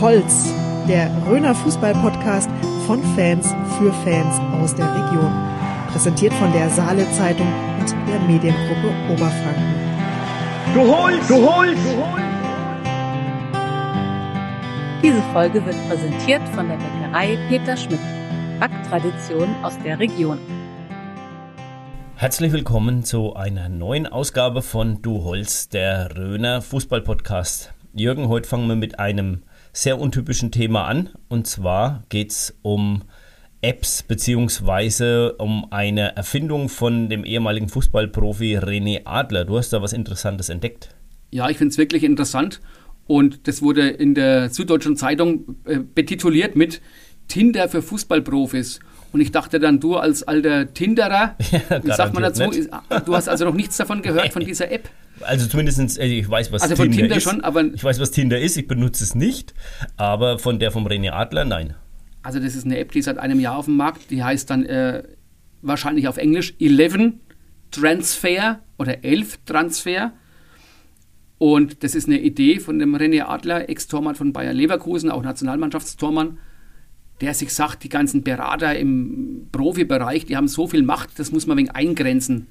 Holz, der Röner Fußball-Podcast von Fans für Fans aus der Region. Präsentiert von der Saale Zeitung und der Mediengruppe Oberfranken. Du holst, du holst, du holst. Diese Folge wird präsentiert von der Bäckerei Peter Schmidt. Backtradition aus der Region. Herzlich willkommen zu einer neuen Ausgabe von Du Holz, der Röner Fußball-Podcast. Jürgen, heute fangen wir mit einem sehr untypischen Thema an. Und zwar geht es um Apps beziehungsweise um eine Erfindung von dem ehemaligen Fußballprofi René Adler. Du hast da was Interessantes entdeckt. Ja, ich finde es wirklich interessant. Und das wurde in der Süddeutschen Zeitung äh, betituliert mit Tinder für Fußballprofis. Und ich dachte dann, du als alter Tinderer, Ja, wie sagt man dazu? garantiert Ist, du hast also noch nichts davon gehört, von dieser App. Also zumindest, äh, ich weiß, was Also von Tinder, Tinder ist. schon, aber- ich weiß, was Tinder ist. Ich benutze es nicht. Aber von der vom René Adler, nein. Also das ist eine App, die ist seit einem Jahr auf dem Markt. Die heißt dann äh, wahrscheinlich auf Englisch 11 Transfer oder 11 Transfer. Und das ist eine Idee von dem René Adler, Ex-Tormann von Bayer Leverkusen, auch Nationalmannschaftstormann, der sich sagt, die ganzen Berater im Profibereich, die haben so viel Macht, das muss man wegen eingrenzen.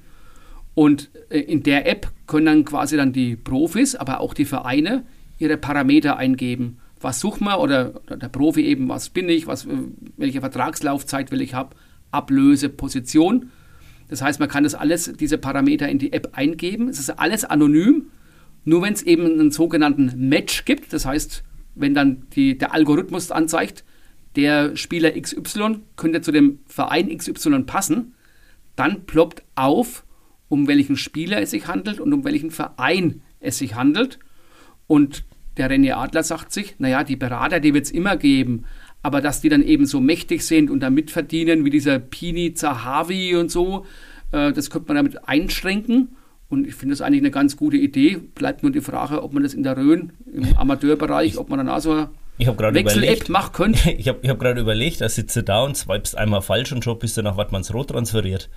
Und äh, in der App können dann quasi dann die Profis, aber auch die Vereine ihre Parameter eingeben. Was sucht man oder, oder der Profi eben, was bin ich, was, äh, welche Vertragslaufzeit will ich haben, Ablöse, Position. Das heißt, man kann das alles, diese Parameter in die App eingeben. Es ist alles anonym, nur wenn es eben einen sogenannten Match gibt. Das heißt, wenn dann die, der Algorithmus anzeigt, der Spieler XY könnte zu dem Verein XY passen, dann ploppt auf, um welchen Spieler es sich handelt und um welchen Verein es sich handelt. Und der René Adler sagt sich, naja, die Berater, die wird es immer geben, aber dass die dann eben so mächtig sind und da mitverdienen, wie dieser Pini Zahavi und so, äh, das könnte man damit einschränken. Und ich finde das eigentlich eine ganz gute Idee. Bleibt nur die Frage, ob man das in der Rhön, im Amateurbereich, ob man dann also eine Ich habe gerade überlegt. machen könnte. Ich habe hab gerade überlegt, da sitze da und swipest einmal falsch und schon bist du nach Wattmannsroth transferiert.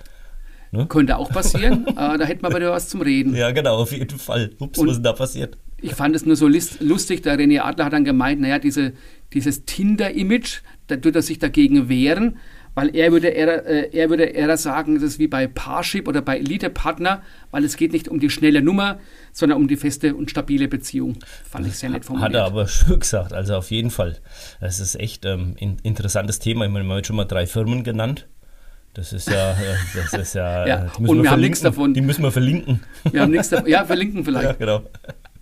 Könnte auch passieren. äh, da hätten wir aber was zum Reden. Ja, genau, auf jeden Fall. Ups, Und- was ist denn da passiert? Ich fand es nur so lustig, der René Adler hat dann gemeint, naja, diese, dieses Tinder-Image, da tut er sich dagegen wehren, weil er würde eher, äh, er würde eher sagen, das ist wie bei Parship oder bei Elite-Partner, weil es geht nicht um die schnelle Nummer, sondern um die feste und stabile Beziehung. Fand ich sehr nett Hat formuliert. er aber schön gesagt, also auf jeden Fall. Das ist echt ähm, ein interessantes Thema. Ich meine, wir haben jetzt schon mal drei Firmen genannt. Das ist ja, äh, das ist ja, Ja, äh, die müssen und wir haben verlinken. nichts davon. Die müssen wir verlinken. Wir haben nichts davon. Ja, verlinken vielleicht. Ja, genau.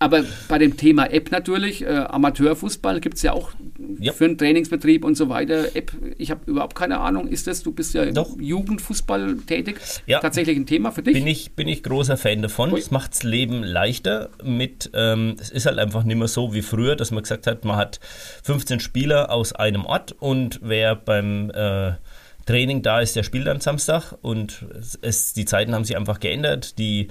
Aber bei dem Thema App natürlich, äh, Amateurfußball gibt es ja auch Ja. für einen Trainingsbetrieb und so weiter. App, ich habe überhaupt keine Ahnung, ist das, du bist ja im Doch. Jugendfußball tätig, Ja. tatsächlich ein Thema für dich? Bin ich, bin ich großer Fan davon. Es macht das Leben leichter mit, ähm, es ist halt einfach nicht mehr so wie früher, dass man gesagt hat, man hat 15 Spieler aus einem Ort und wer beim äh, Training da ist, der spielt am Samstag und es, es, die Zeiten haben sich einfach geändert. Die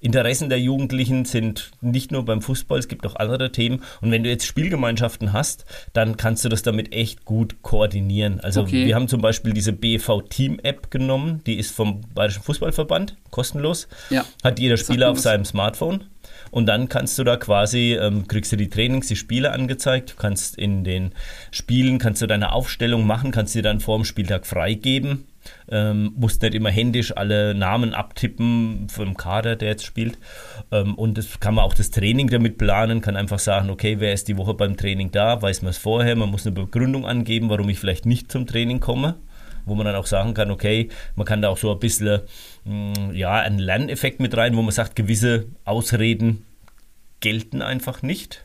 Interessen der Jugendlichen sind nicht nur beim Fußball, es gibt auch andere Themen. Und wenn du jetzt Spielgemeinschaften hast, dann kannst du das damit echt gut koordinieren. Also Okay. wir haben zum Beispiel diese BV Team App genommen, die ist vom Bayerischen Fußballverband, kostenlos. Ja. Hat jeder Spieler auf seinem Smartphone. Und dann kannst du da quasi, ähm, kriegst du die Trainings, die Spiele angezeigt, du kannst in den Spielen, kannst du deine Aufstellung machen, kannst dir dann vor dem Spieltag freigeben. Ähm, musst nicht immer händisch alle Namen abtippen vom Kader, der jetzt spielt. Ähm, und das kann man auch das Training damit planen, kann einfach sagen, okay, wer ist die Woche beim Training da, weiß man es vorher, man muss eine Begründung angeben, warum ich vielleicht nicht zum Training komme wo man dann auch sagen kann, okay, man kann da auch so ein bisschen mh, ja, einen Lerneffekt mit rein, wo man sagt, gewisse Ausreden gelten einfach nicht.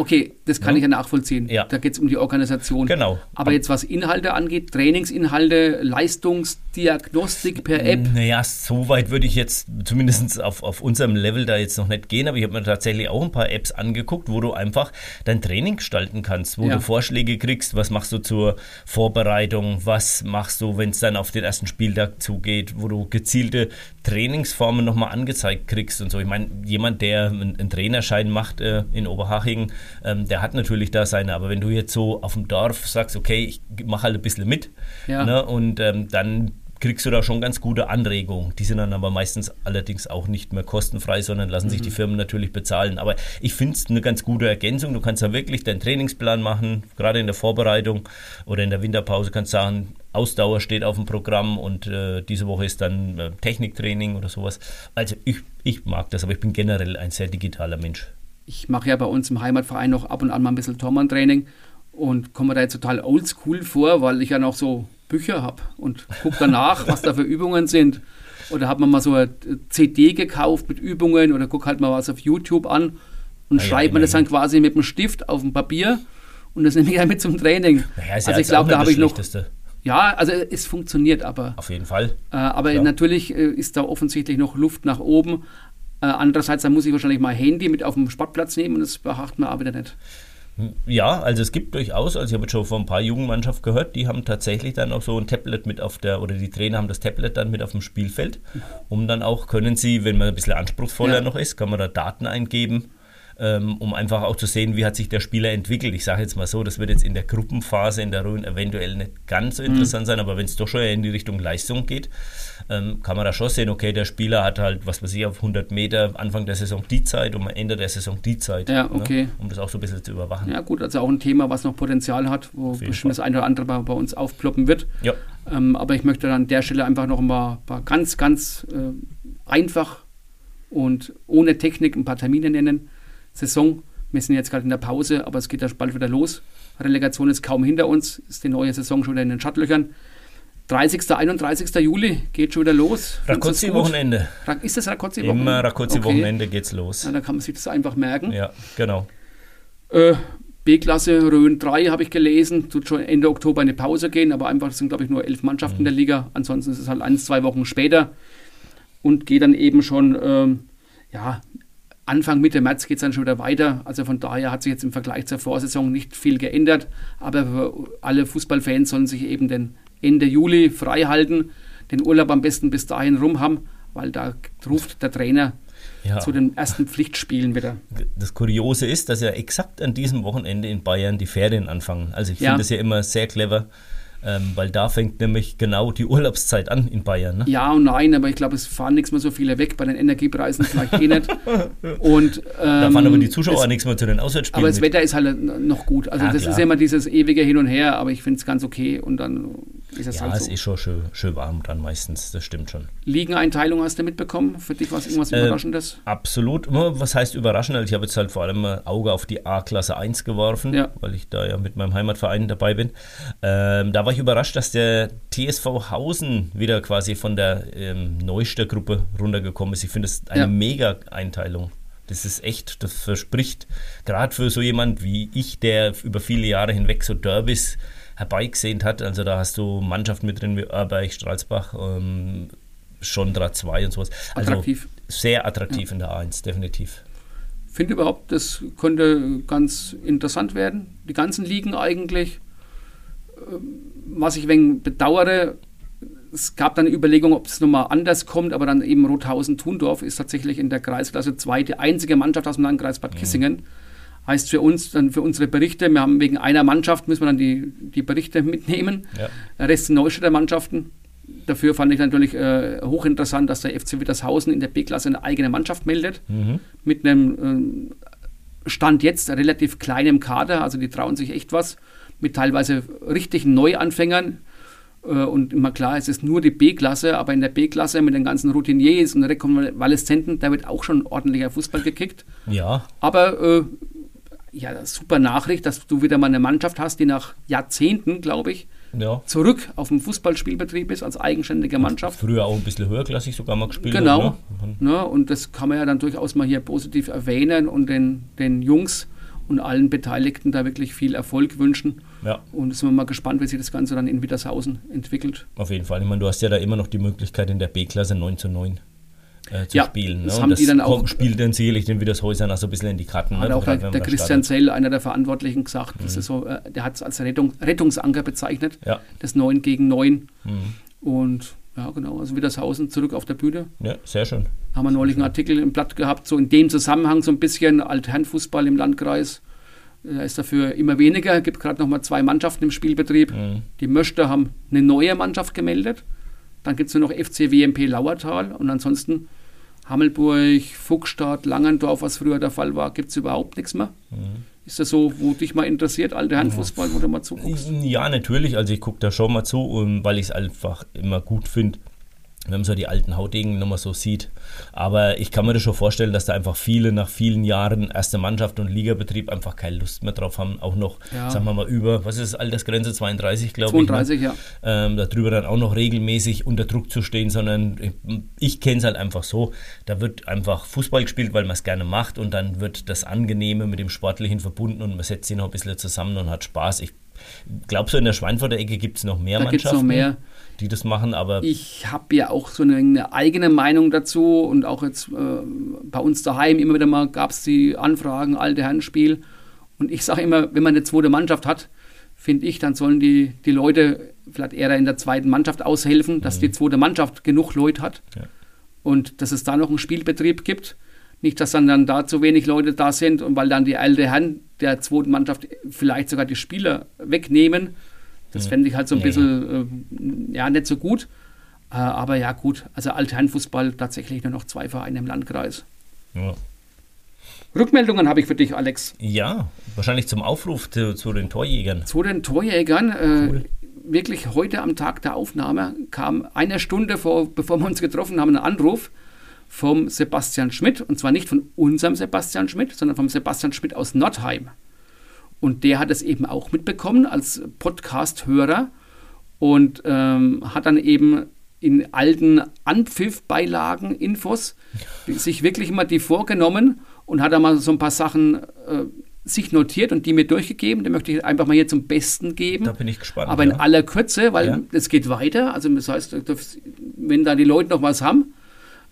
Okay, das kann Ja. ich ja nachvollziehen. Ja. Da geht es um die Organisation. Genau. Aber jetzt was Inhalte angeht, Trainingsinhalte, Leistungsdiagnostik per App, Naja, so weit würde ich jetzt zumindest auf, auf unserem Level da jetzt noch nicht gehen, aber ich habe mir tatsächlich auch ein paar Apps angeguckt, wo du einfach dein Training gestalten kannst, wo Ja. du Vorschläge kriegst, was machst du zur Vorbereitung, was machst du, wenn es dann auf den ersten Spieltag zugeht, wo du gezielte Trainingsformen nochmal angezeigt kriegst und so. Ich meine, jemand, der einen, Trainerschein macht äh, in Oberhaching, ähm, der hat natürlich da seine, aber wenn du jetzt so auf dem Dorf sagst, okay, ich mache halt ein bisschen mit Ja. ne, und ähm, dann kriegst du da schon ganz gute Anregungen. Die sind dann aber meistens allerdings auch nicht mehr kostenfrei, sondern lassen sich die Firmen natürlich bezahlen. Aber ich finde es eine ganz gute Ergänzung. Du kannst da wirklich deinen Trainingsplan machen, gerade in der Vorbereitung oder in der Winterpause kannst du sagen, Ausdauer steht auf dem Programm und äh, diese Woche ist dann äh, Techniktraining oder sowas. Also ich, ich mag das, aber ich bin generell ein sehr digitaler Mensch. Ich mache ja bei uns im Heimatverein noch ab und an mal ein bisschen Tormann-Training und komme da jetzt total oldschool vor, weil ich ja noch so Bücher habe und gucke danach, was da für Übungen sind. Oder hat man mal so eine CD gekauft mit Übungen oder guck halt mal was auf YouTube an und ja, schreibt man das dann quasi mit dem Stift auf dem Papier und das nehme ich dann mit zum Training. Naja, ist ja also ich jetzt auch glaube, da habe ich noch, ja, also es funktioniert aber. Auf jeden Fall. Äh, aber Klar. natürlich äh, ist da offensichtlich noch Luft nach oben. Äh, andererseits, dann muss ich wahrscheinlich mein Handy mit auf den Sportplatz nehmen und das beachtet man auch wieder nicht. Ja, also es gibt durchaus, also ich habe jetzt schon von ein paar Jugendmannschaften gehört, die haben tatsächlich dann auch so ein Tablet mit auf der, oder die Trainer haben das Tablet dann mit auf dem Spielfeld, um dann auch, können sie, wenn man ein bisschen anspruchsvoller Ja. noch ist, kann man da Daten eingeben, um einfach auch zu sehen, wie hat sich der Spieler entwickelt. Ich sage jetzt mal so, das wird jetzt in der Gruppenphase in der Rhön eventuell nicht ganz so interessant sein, aber wenn es doch schon in die Richtung Leistung geht, ähm, kann man da schon sehen, okay, der Spieler hat halt, was weiß ich, auf 100 Meter Anfang der Saison die Zeit und am Ende der Saison die Zeit. Ja, okay. Ne? Um das auch so ein bisschen zu überwachen. Ja, gut, also auch ein Thema, was noch Potenzial hat, wo bestimmt das eine oder andere bei, bei uns aufploppen wird. Ja. Ähm, aber ich möchte dann an der Stelle einfach noch ein paar, paar ganz, ganz äh, einfach und ohne Technik ein paar Termine nennen. Saison, wir sind jetzt gerade in der Pause, aber es geht ja bald wieder los. Relegation ist kaum hinter uns, ist die neue Saison schon wieder in den Schattlöchern. 30. 31. Juli geht schon wieder los. Rakotzi-Wochenende. Ra- Ist das Rakotzi-Wochenende? Immer Rakotzi-Wochenende geht's los. Ja, dann kann man sich das einfach merken. Ja, genau. Äh, B-Klasse Rhön 3 habe ich gelesen, tut schon Ende Oktober eine Pause gehen, aber einfach, sind glaube ich nur elf Mannschaften in der Liga. Ansonsten ist es halt ein, zwei Wochen später und geht dann eben schon, ähm, ja, Anfang Mitte März geht es dann schon wieder weiter. Also von daher hat sich jetzt im Vergleich zur Vorsaison nicht viel geändert, aber alle Fußballfans sollen sich eben den Ende Juli frei halten, den Urlaub am besten bis dahin rum haben, weil da ruft der Trainer Ja. zu den ersten Pflichtspielen wieder. Das Kuriose ist, dass ja exakt an diesem Wochenende in Bayern die Ferien anfangen. Also ich Ja. finde das ja immer sehr clever, ähm, weil da fängt nämlich genau die Urlaubszeit an in Bayern. Ne? Ja und nein, aber ich glaube, es fahren nichts mehr so viele weg, bei den Energiepreisen vielleicht eh nicht. Und, Da ähm, fahren aber die Zuschauer es, nichts mehr zu den Auswärtsspielen. Aber das mit. Wetter ist halt noch gut. Also Ja, das klar. ist ja immer dieses ewige Hin und Her, aber ich finde es ganz okay und dann ist es ja, halt es so. ist schon schön, schön warm dann meistens, das stimmt schon. Ligeneinteilung hast du mitbekommen? Für dich war es irgendwas Äh, Überraschendes? Absolut. Was heißt überraschend? Also ich habe jetzt halt vor allem ein Auge auf die A-Klasse 1 geworfen, Ja. weil ich da ja mit meinem Heimatverein dabei bin. Ähm, da war ich überrascht, dass der TSV Hausen wieder quasi von der ähm, Neuster-Gruppe runtergekommen ist. Ich finde das eine Ja. Mega-Einteilung. Das ist echt, das verspricht, gerade für so jemand wie ich, der über viele Jahre hinweg so Derbys herbeigesehnt hat. Also da hast du Mannschaften mit drin wie Örberg, Stralsbach, ähm, Schondra 2 und sowas. Also Attraktiv. sehr attraktiv in der A1, definitiv. finde überhaupt, das könnte ganz interessant werden. Die ganzen Ligen eigentlich. Ähm, Was ich wegen bedauere, es gab dann eine Überlegung, ob es nochmal anders kommt, aber dann eben Rothausen-Thundorf ist tatsächlich in der Kreisklasse 2 die einzige Mannschaft aus dem Landkreis Bad Kissingen. Heißt für uns, dann für unsere Berichte, wir haben wegen einer Mannschaft, müssen wir dann die, die Berichte mitnehmen. Ja. Der Rest sind Neustädter Mannschaften. Dafür fand ich natürlich äh, hochinteressant, dass der FC Wittershausen in der B-Klasse eine eigene Mannschaft meldet. Mit einem ähm, Stand jetzt relativ kleinem Kader. Also die trauen sich echt was. Mit teilweise richtigen Neuanfängern. Äh, und immer klar, es ist nur die B-Klasse, aber in der B-Klasse mit den ganzen Routiniers und Rekonvaleszenten, da wird auch schon ordentlicher Fußball gekickt. Ja, Aber äh, ja, super Nachricht, dass du wieder mal eine Mannschaft hast, die nach Jahrzehnten, glaube ich, ja. zurück auf dem Fußballspielbetrieb ist als eigenständige Mannschaft. Früher auch ein bisschen höherklassig sogar mal gespielt. Genau. Hat, ne? Ne, und das kann man ja dann durchaus mal hier positiv erwähnen und den, den Jungs und allen Beteiligten da wirklich viel Erfolg wünschen. Ja, Und sind wir mal gespannt, wie sich das Ganze dann in Wittershausen entwickelt. auf jeden Fall. Ich meine, du hast ja da immer noch die Möglichkeit, in der B-Klasse 9 zu 9 äh, zu Ja, spielen. Ne? das haben die dann auch- kommt, spielt dann sicherlich den Wiedershäusern auch so ein bisschen in die Karten. Hat ne? auch der, Gerade der da Christian. Zell, einer der Verantwortlichen, gesagt, das ist so, äh, der hat es als Rettung, Rettungsanker bezeichnet, Ja. das 9 gegen 9. Mhm. Und ja, genau, also Wittershausen zurück auf der Bühne. Ja, sehr schön. Haben wir neulich einen Artikel im Blatt gehabt, so in dem Zusammenhang so ein bisschen Altherrenfußball im Landkreis. Da ist dafür immer weniger, gibt gerade noch mal zwei Mannschaften im Spielbetrieb. Mhm. Die Möchter haben eine neue Mannschaft gemeldet. Dann gibt es nur noch FC WMP Lauertal und ansonsten Hammelburg, Fuchsstadt, Langendorf, was früher der Fall war, gibt es überhaupt nichts mehr. Mhm. Ist das so, wo dich mal interessiert, alte Herrenfußball, wo du mal zuguckst? Ja, natürlich. Also ich gucke da schon mal zu, weil ich es einfach immer gut finde, wenn man so die alten Hautdegen nochmal so sieht. Aber ich kann mir das schon vorstellen, dass da einfach viele nach vielen Jahren erste Mannschaft und Ligabetrieb einfach keine Lust mehr drauf haben. Auch noch, ja. sagen wir mal, über, was ist Altersgrenze? 32, glaube ich. 32, ne? ja. Ähm, darüber dann auch noch regelmäßig unter Druck zu stehen, sondern ich, ich kenne es halt einfach so. Da wird einfach Fußball gespielt, weil man es gerne macht und dann wird das Angenehme mit dem Sportlichen verbunden und man setzt sich noch ein bisschen zusammen und hat Spaß. Ich glaube, so in der Schweinfurter Ecke gibt es noch mehr da Mannschaften. Noch mehr die das machen, aber. Ich habe ja auch so eine, eine, eigene Meinung dazu und auch jetzt äh, bei uns daheim immer wieder mal gab es die Anfragen, alte Herrenspiel. Und ich sage immer, wenn man eine zweite Mannschaft hat, finde ich, dann sollen die, die Leute vielleicht eher in der zweiten Mannschaft aushelfen, dass mhm. die zweite Mannschaft genug Leute hat ja. und dass es da noch einen Spielbetrieb gibt. Nicht, dass dann, dann da zu wenig Leute da sind und weil dann die alte Herren der zweiten Mannschaft vielleicht sogar die Spieler wegnehmen das fände ich halt so ein bisschen, äh, ja, nicht so gut. Äh, aber ja, gut, also Altherrenfußball tatsächlich nur noch zwei Vereine im Landkreis. Ja. Rückmeldungen habe ich für dich, Alex. Ja, wahrscheinlich zum Aufruf zu, zu den Torjägern. Zu den Torjägern. Äh, cool. Wirklich heute am Tag der Aufnahme kam eine Stunde vor, bevor wir uns getroffen haben, ein Anruf vom Sebastian Schmidt. Und zwar nicht von unserem Sebastian Schmidt, sondern vom Sebastian Schmidt aus Nordheim. Und der hat es eben auch mitbekommen als Podcast-Hörer und ähm, hat dann eben in alten Anpfiff-Beilagen, Infos, sich wirklich mal die vorgenommen und hat da mal so ein paar Sachen äh, sich notiert und die mir durchgegeben. Den möchte ich einfach mal hier zum Besten geben. Da bin ich gespannt. Aber in aller Kürze, weil es ja. geht weiter. Also das heißt, wenn da die Leute noch was haben,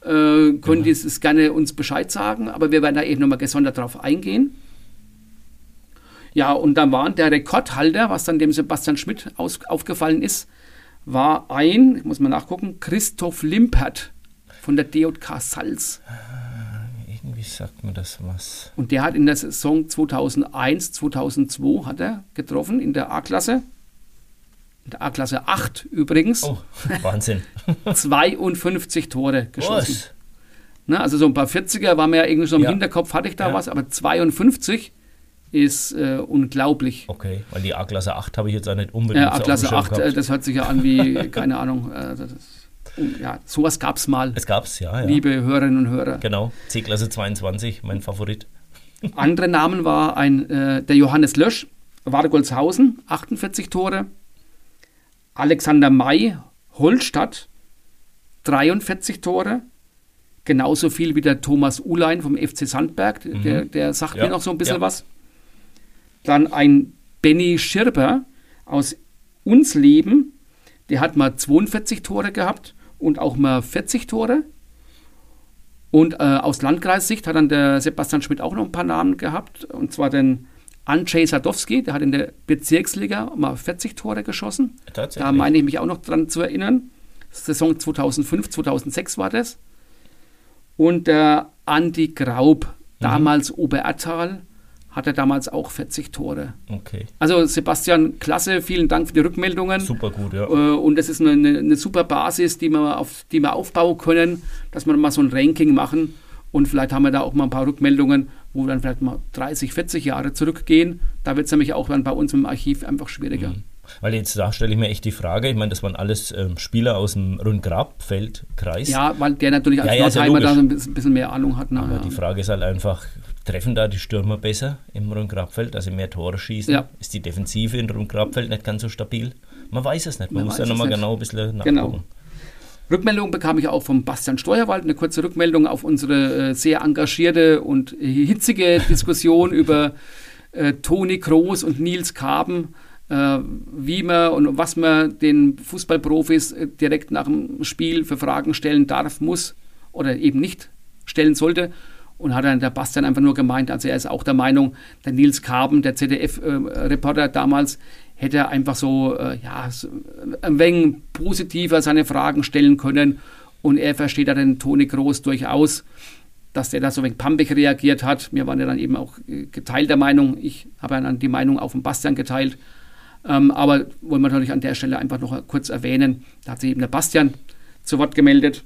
äh, können ja. die es gerne uns Bescheid sagen. Aber wir werden da eben nochmal gesondert drauf eingehen. Ja, und dann war der Rekordhalter, was dann dem Sebastian Schmidt aus, aufgefallen ist, war ein, ich muss mal nachgucken, Christoph Limpert von der DJK Salz. Äh, irgendwie sagt mir das was. Und der hat in der Saison 2001, 2002 hat er getroffen in der A-Klasse. In der A-Klasse 8 übrigens. Oh, Wahnsinn. 52 Tore geschossen. Ne, also so ein paar 40er war mir ja irgendwie so im ja. Hinterkopf, hatte ich da ja. was, aber 52 ist äh, unglaublich. Okay, weil die A-Klasse 8 habe ich jetzt auch nicht unbedingt. Ja, A-Klasse 8, äh, das hört sich ja an wie, keine Ahnung, äh, ja, sowas gab es mal. Es gab es, ja, ja. Liebe Hörerinnen und Hörer. Genau, C-Klasse 22, mein Favorit. Andere Namen war ein, äh, der Johannes Lösch, Wargolzhausen, 48 Tore. Alexander May, Holstadt, 43 Tore. Genauso viel wie der Thomas Ulein vom FC Sandberg, mhm. der, der sagt ja. mir noch so ein bisschen ja. was. Dann ein Benny Schirber aus Unsleben, der hat mal 42 Tore gehabt und auch mal 40 Tore. Und äh, aus Landkreissicht hat dann der Sebastian Schmidt auch noch ein paar Namen gehabt. Und zwar den Andrzej Sadowski, der hat in der Bezirksliga mal 40 Tore geschossen. Da meine ich mich auch noch dran zu erinnern. Saison 2005, 2006 war das. Und der Andi Graub, mhm. damals mhm. Oberertal, hat er damals auch 40 Tore. Okay. Also Sebastian, klasse, vielen Dank für die Rückmeldungen. Super gut, ja. Äh, und das ist eine, eine, super Basis, die wir, auf, die wir aufbauen können, dass wir mal so ein Ranking machen. Und vielleicht haben wir da auch mal ein paar Rückmeldungen, wo wir dann vielleicht mal 30, 40 Jahre zurückgehen. Da wird es nämlich auch dann bei uns im Archiv einfach schwieriger. Mhm. Weil jetzt da stelle ich mir echt die Frage, ich meine, das waren alles ähm, Spieler aus dem Rundgrabfeldkreis. Ja, weil der natürlich als ja, Nordheimer ja, da ein bisschen mehr Ahnung hat. Ne? Aber ja. die Frage ist halt einfach, treffen da die Stürmer besser im Rundgrabfeld, also mehr Tore schießen? Ja. Ist die Defensive im Rundgrabfeld nicht ganz so stabil? Man weiß es nicht, man, man muss ja nochmal genau ein bisschen nachgucken. Genau. Rückmeldung bekam ich auch vom Bastian Steuerwald, eine kurze Rückmeldung auf unsere äh, sehr engagierte und hitzige Diskussion über äh, Toni Kroos und Nils Kaben, äh, wie man und was man den Fußballprofis äh, direkt nach dem Spiel für Fragen stellen darf, muss oder eben nicht stellen sollte. Und hat dann der Bastian einfach nur gemeint, also er ist auch der Meinung, der Nils Karben, der ZDF-Reporter damals, hätte einfach so, äh, ja, so ein wenig positiver seine Fragen stellen können. Und er versteht ja den Toni Groß durchaus, dass der da so ein wenig pampig reagiert hat. Wir waren ja dann eben auch äh, geteilter Meinung. Ich habe dann die Meinung auf den Bastian geteilt. Ähm, aber wollen wir natürlich an der Stelle einfach noch kurz erwähnen, da hat sich eben der Bastian zu Wort gemeldet.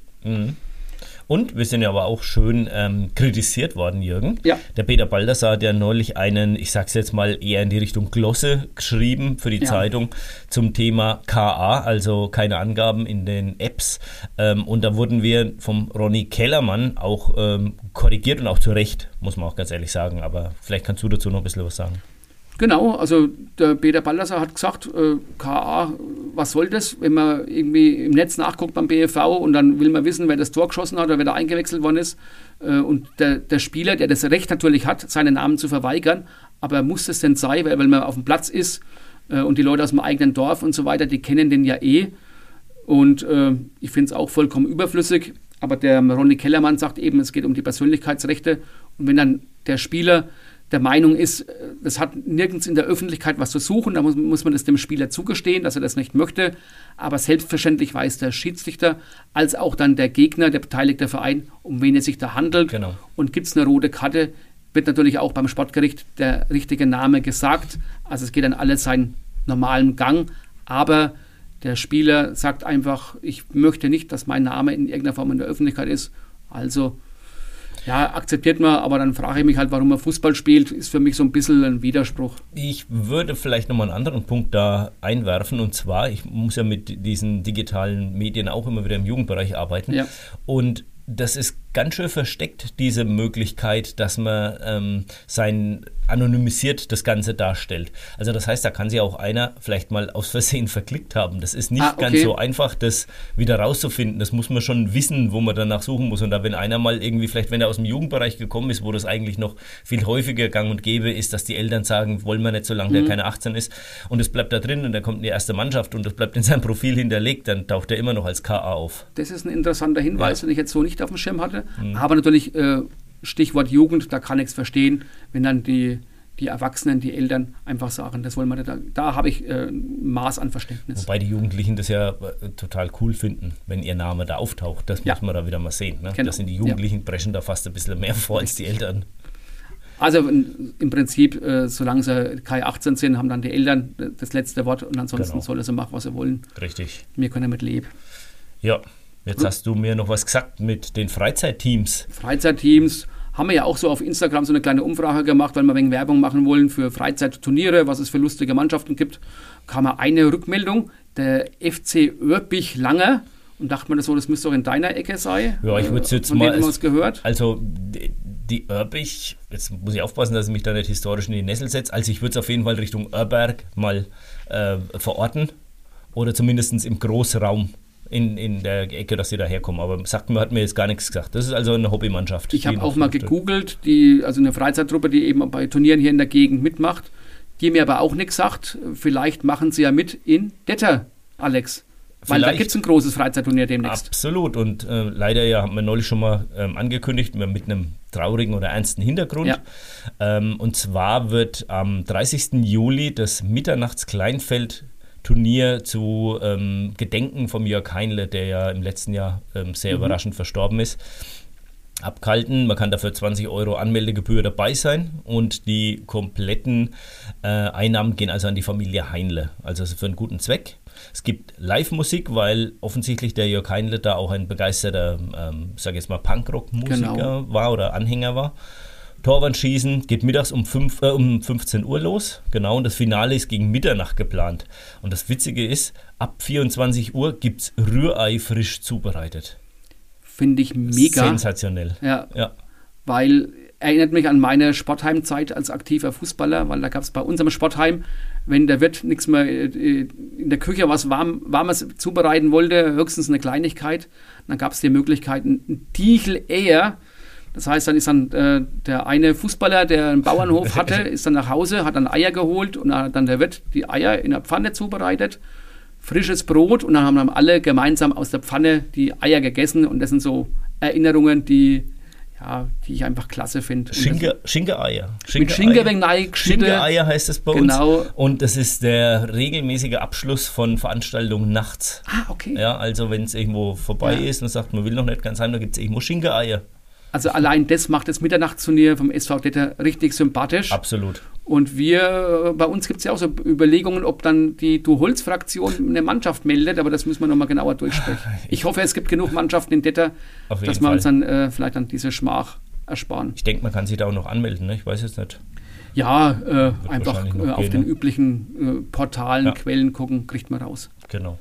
Und wir sind ja aber auch schön ähm, kritisiert worden, Jürgen. Ja. Der Peter Baldassar hat ja neulich einen, ich sag's jetzt mal eher in die Richtung Glosse geschrieben für die Ja. Zeitung zum Thema KA, also keine Angaben in den Apps. Ähm, und da wurden wir vom Ronny Kellermann auch ähm, korrigiert und auch zu Recht, muss man auch ganz ehrlich sagen. Aber vielleicht kannst du dazu noch ein bisschen was sagen. Genau, also der Peter Ballasser hat gesagt, äh, KA, was soll das, wenn man irgendwie im Netz nachguckt beim BFV und dann will man wissen, wer das Tor geschossen hat oder wer da eingewechselt worden ist. Äh, und der, der Spieler, der das Recht natürlich hat, seinen Namen zu verweigern, aber muss es denn sein, weil, weil man auf dem Platz ist äh, und die Leute aus dem eigenen Dorf und so weiter, die kennen den ja eh. Und äh, ich finde es auch vollkommen überflüssig. Aber der Ronny Kellermann sagt eben, es geht um die Persönlichkeitsrechte. Und wenn dann der Spieler der Meinung ist, äh, das hat nirgends in der Öffentlichkeit was zu suchen, dann muss, muss man das dem Spieler zugestehen, dass er das nicht möchte. Aber selbstverständlich weiß der Schiedsrichter als auch dann der Gegner, der beteiligte Verein, um wen es sich da handelt. Genau. Und gibt es eine rote Karte, wird natürlich auch beim Sportgericht der richtige Name gesagt. Also es geht dann alles seinen normalen Gang. Aber der Spieler sagt einfach, ich möchte nicht, dass mein Name in irgendeiner Form in der Öffentlichkeit ist. Also ja, akzeptiert man, aber dann frage ich mich halt, warum er Fußball spielt, ist für mich so ein bisschen ein Widerspruch. Ich würde vielleicht nochmal einen anderen Punkt da einwerfen und zwar, ich muss ja mit diesen digitalen Medien auch immer wieder im Jugendbereich arbeiten Ja. und das ist ganz schön versteckt, diese Möglichkeit, dass man ähm, sein anonymisiert das Ganze darstellt. Also das heißt, da kann sich auch einer vielleicht mal aus Versehen verklickt haben. Das ist nicht Ah, okay. ganz so einfach, das wieder rauszufinden. Das muss man schon wissen, wo man danach suchen muss. Und da wenn einer mal irgendwie, vielleicht wenn er aus dem Jugendbereich gekommen ist, wo das eigentlich noch viel häufiger gang und gäbe ist, dass die Eltern sagen, wollen wir nicht, solange Mhm. der keine 18 ist. Und es bleibt da drin und er kommt in die erste Mannschaft und das bleibt in seinem Profil hinterlegt, dann taucht er immer noch als KA auf. Das ist ein interessanter Hinweis, Ja. den ich jetzt so nicht auf dem Schirm hatte. Aber natürlich, äh, Stichwort Jugend, da kann ich es verstehen, wenn dann die, die Erwachsenen, die Eltern einfach sagen, das wollen wir. Da, da habe ich äh, ein Maß an Verständnis. Wobei die Jugendlichen das ja äh, total cool finden, wenn ihr Name da auftaucht. Das Ja. muss man da wieder mal sehen. Ne? Genau. Das sind die Jugendlichen brechen da fast ein bisschen mehr vor als die Eltern. Also im Prinzip, äh, solange sie keine 18 sind, haben dann die Eltern äh, das letzte Wort und ansonsten Genau. sollen sie machen, was sie wollen. Richtig. Wir können damit leben. Ja, jetzt hast du mir noch was gesagt mit den Freizeitteams. Freizeitteams haben wir ja auch so auf Instagram so eine kleine Umfrage gemacht, weil wir wegen Werbung machen wollen für Freizeitturniere, was es für lustige Mannschaften gibt. Kam mal eine Rückmeldung, der FC Örbich Langer. Und dachte mir so, das müsste doch in deiner Ecke sein. Ja, ich würde es jetzt mal. als- gehört. Also, die, die Örbich, jetzt muss ich aufpassen, dass ich mich da nicht historisch in die Nessel setze. Also, ich würde es auf jeden Fall Richtung Öberg mal äh, verorten. Oder zumindest im Großraum in, in der Ecke, dass sie da herkommen. Aber sagt mir, hat mir jetzt gar nichts gesagt. Das ist also eine Hobbymannschaft. Ich habe auch mal gegoogelt, die, also eine Freizeittruppe, die eben bei Turnieren hier in der Gegend mitmacht, die mir aber auch nichts sagt. Vielleicht machen sie ja mit in Detter, Alex. Weil da Vielleicht. gibt es ein großes Freizeitturnier demnächst. Absolut. Und äh, leider ja, haben wir neulich schon mal ähm, angekündigt, mit einem traurigen oder ernsten Hintergrund. Ja. Ähm, und zwar wird am 30. Juli das Mitternachts-Kleinfeld-Turnier zu ähm, Gedenken vom Jörg Heinle, der ja im letzten Jahr ähm, sehr Mhm. überraschend verstorben ist, abgehalten. Man kann dafür 20 Euro Anmeldegebühr dabei sein und die kompletten äh, Einnahmen gehen also an die Familie Heinle, also für einen guten Zweck. Es gibt Live-Musik, weil offensichtlich der Jörg Heinle da auch ein begeisterter, ähm, sag jetzt mal, Punkrock-Musiker Genau. war oder Anhänger war. Torwandschießen geht mittags um, fünf, äh, um 15 Uhr los, genau, und das Finale ist gegen Mitternacht geplant. Und das Witzige ist, ab 24 Uhr gibt es Rührei frisch zubereitet. Finde ich mega. Sensationell. Ja, Ja. weil erinnert mich an meine Sportheimzeit als aktiver Fußballer, weil da gab es bei unserem Sportheim, wenn der Wirt nichts mehr äh, in der Küche was warm, Warmes zubereiten wollte, höchstens eine Kleinigkeit, dann gab es die Möglichkeit, ein Tichel eher. Das heißt, dann ist dann äh, der eine Fußballer, der einen Bauernhof hatte, ist dann nach Hause, hat dann Eier geholt und dann hat dann der Wirt die Eier in der Pfanne zubereitet, frisches Brot und dann haben dann alle gemeinsam aus der Pfanne die Eier gegessen und das sind so Erinnerungen, die, ja, die ich einfach klasse finde. Schinke, Schinke-Eier. Mit Schinke wegen. Schinke-Eier heißt es bei Genau. uns. Und das ist der regelmäßige Abschluss von Veranstaltungen nachts. Ah, okay. Ja, also wenn es irgendwo vorbei Ja. ist und sagt, man will noch nicht ganz heim, dann gibt es irgendwo Schinke-Eier. Also allein das macht das Mitternachtsturnier vom SV Detter richtig sympathisch. Absolut. Und wir, bei uns gibt es ja auch so Überlegungen, ob dann die Du-Holz-Fraktion eine Mannschaft meldet, aber das müssen wir nochmal genauer durchsprechen. Ich hoffe, es gibt genug Mannschaften in Detter, dass wir Fall. uns dann äh, vielleicht dann diese Schmach ersparen. Ich denke, man kann sich da auch noch anmelden, ne? Ich weiß jetzt nicht. Ja, äh, einfach äh, auf gehen, den ne? üblichen äh, Portalen, Ja. Quellen gucken, kriegt man raus. Genau.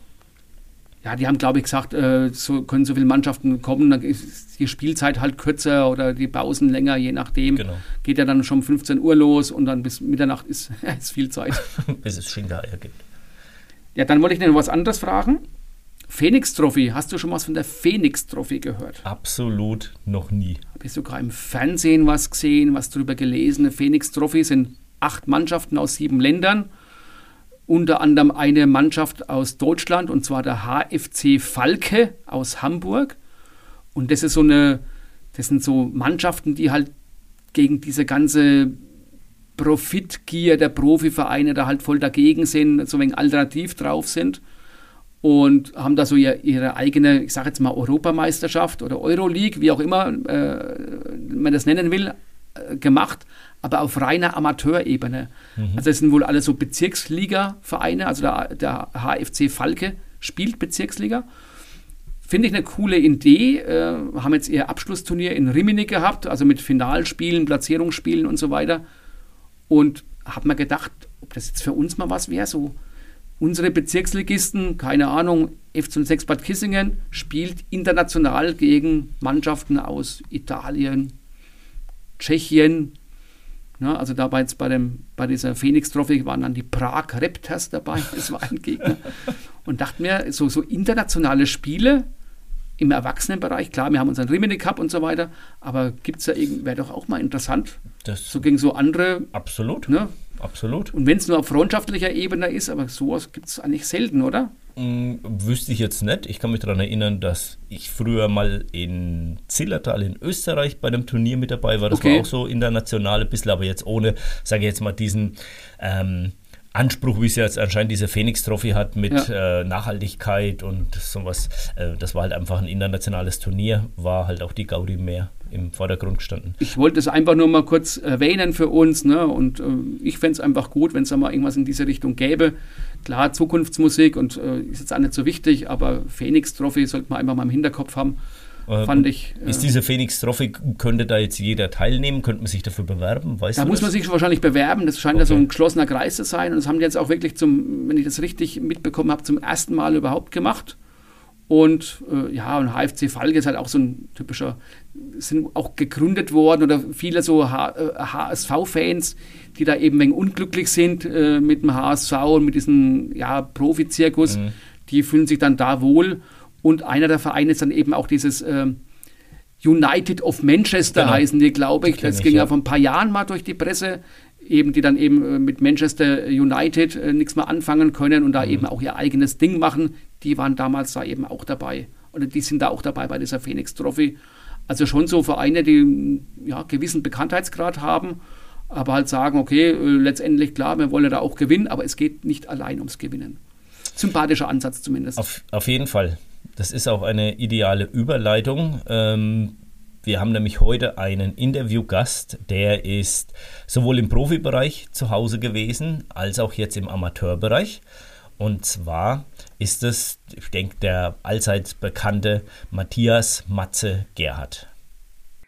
Ja, die haben, glaube ich, gesagt, äh, so können so viele Mannschaften kommen, dann ist die Spielzeit halt kürzer oder die Pausen länger, je nachdem. Genau. Geht ja dann schon um 15 Uhr los und dann bis Mitternacht ist, ist viel Zeit. Bis es Schinkereier gibt. Ja, dann wollte ich noch was anderes fragen. Phoenix Trophy, hast du schon was von der Phoenix Trophy gehört? Absolut noch nie. Habe ich sogar im Fernsehen was gesehen, was darüber gelesen. Eine Phoenix Trophy sind acht Mannschaften aus sieben Ländern. Unter anderem eine Mannschaft aus Deutschland und zwar der HFC Falke aus Hamburg. Und das ist so eine, das sind so Mannschaften, die halt gegen diese ganze Profitgier der Profivereine da halt voll dagegen sind, so wenig alternativ drauf sind und haben da so ihr, ihre eigene, ich sage jetzt mal Europameisterschaft oder Euroleague, wie auch immer äh, man das nennen will, äh, gemacht, aber auf reiner Amateurebene. Also es sind wohl alle so Bezirksliga-Vereine, also der, der HFC Falke spielt Bezirksliga. Finde ich eine coole Idee. Äh, haben jetzt ihr Abschlussturnier in Rimini gehabt, also mit Finalspielen, Platzierungsspielen und so weiter. Und habe mir gedacht, ob das jetzt für uns mal was wäre, so unsere Bezirksligisten, keine Ahnung, F06 Bad Kissingen spielt international gegen Mannschaften aus Italien, Tschechien. Ne, also dabei jetzt bei, dem, bei dieser Phoenix Trophy waren dann die Prag Raptors dabei, das war ein Gegner. Und dachte mir, so, so internationale Spiele im Erwachsenenbereich, klar, wir haben unseren Rimini Cup und so weiter, aber gibt es da irgendwie, wäre doch auch mal interessant, Das so gegen so andere, absolut. ne? Absolut. Und wenn es nur auf freundschaftlicher Ebene ist, aber sowas gibt es eigentlich selten, oder? Wüsste ich jetzt nicht. Ich kann mich daran erinnern, dass ich früher mal in Zillertal in Österreich bei einem Turnier mit dabei war. Das Okay. war auch so international ein bisschen, aber jetzt ohne, sage ich jetzt mal, diesen ähm, Anspruch, wie es jetzt anscheinend diese Phoenix Trophy hat mit äh, Nachhaltigkeit und sowas. Äh, das war halt einfach ein internationales Turnier, war halt auch die Gaudi mehr im Vordergrund gestanden. Ich wollte es einfach nur mal kurz erwähnen für uns, ne? Und äh, ich fände es einfach gut, wenn es da mal irgendwas in diese Richtung gäbe. Klar, Zukunftsmusik und äh, ist jetzt auch nicht so wichtig, aber Phoenix Trophy sollte man einfach mal im Hinterkopf haben. Äh, Fand ich. Äh, Ist diese Phoenix Trophy, könnte da jetzt jeder teilnehmen? Könnte man sich dafür bewerben? Weißt Da muss das? man sich wahrscheinlich bewerben. Das scheint ja so Okay. ein geschlossener Kreis zu sein. Und das haben die jetzt auch wirklich zum, wenn ich das richtig mitbekommen habe, zum ersten Mal überhaupt gemacht. Und äh, ja, und HFC Falke ist halt auch so ein typischer, sind auch gegründet worden oder viele so H- äh, HSV-Fans, die da eben wegen unglücklich sind äh, mit dem HSV und mit diesem ja, Profizirkus, die fühlen sich dann da wohl. Und einer der Vereine ist dann eben auch dieses ähm, United of Manchester Genau. heißen die, glaube ich. Das ich, ging ja ja. vor ein paar Jahren mal durch die Presse, eben die dann eben äh, mit Manchester United äh, nichts mehr anfangen können und da Mhm. eben auch ihr eigenes Ding machen. Die waren damals da eben auch dabei. Oder die sind da auch dabei bei dieser Phoenix Trophy. Also schon so Vereine, die ja gewissen Bekanntheitsgrad haben, aber halt sagen, okay, äh, letztendlich klar, wir wollen da auch gewinnen, aber es geht nicht allein ums Gewinnen. Sympathischer Ansatz zumindest. Auf, auf jeden Fall. Das ist auch eine ideale Überleitung. Ähm, wir haben nämlich heute einen Interviewgast, der ist sowohl im Profibereich zu Hause gewesen, als auch jetzt im Amateurbereich. Und zwar ist es, ich denke, der allseits bekannte Matthias Matze Gerhardt.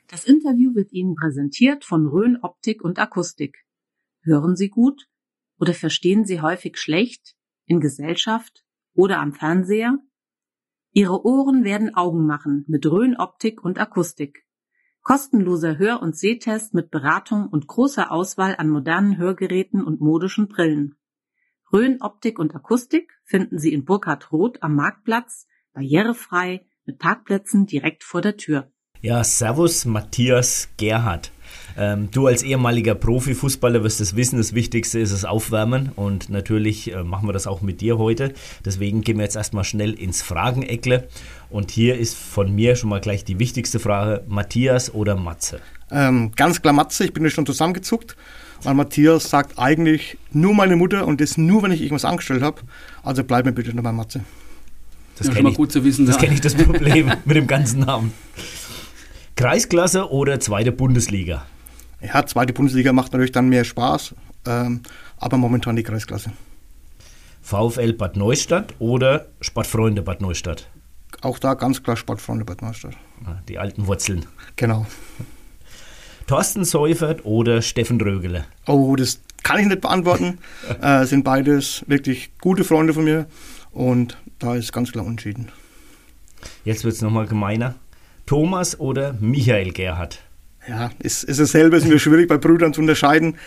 Das Interview wird Ihnen präsentiert von Rhön Optik und Akustik. Hören Sie gut oder verstehen Sie häufig schlecht in Gesellschaft oder am Fernseher? Ihre Ohren werden Augen machen mit Rhön Optik und Akustik. Kostenloser Hör- und Sehtest mit Beratung und großer Auswahl an modernen Hörgeräten und modischen Brillen. Rhön Optik und Akustik finden Sie in Burkhard Roth am Marktplatz, barrierefrei, mit Parkplätzen direkt vor der Tür. Ja, Servus Matthias Gerhardt. Ähm, du als ehemaliger Profifußballer wirst es wissen, das Wichtigste ist das Aufwärmen und natürlich äh, machen wir das auch mit dir heute. Deswegen gehen wir jetzt erstmal schnell ins Frageneckle und hier ist von mir schon mal gleich die wichtigste Frage, Matthias oder Matze? Ähm, ganz klar Matze, ich bin ja schon zusammengezuckt, weil Matthias sagt eigentlich nur meine Mutter und das nur, wenn ich irgendwas angestellt habe. Also bleib mir bitte nur bei Matze. Das Ja, schon kenne mal ich, gut zu wissen. das ja. kenn ich das Problem mit dem ganzen Namen. Kreisklasse oder zweite Bundesliga? Ja, zweite Bundesliga macht natürlich dann mehr Spaß, ähm, aber momentan die Kreisklasse. VfL Bad Neustadt oder Sportfreunde Bad Neustadt? Auch da ganz klar Sportfreunde Bad Neustadt. Ah, die alten Wurzeln. Genau. Thorsten Seufert oder Steffen Rögele? Oh, das kann ich nicht beantworten. äh, sind beides wirklich gute Freunde von mir und da ist ganz klar entschieden. Jetzt wird es nochmal gemeiner. Thomas oder Michael Gerhardt? Ja, ist, ist dasselbe, ist mir schwierig bei Brüdern zu unterscheiden.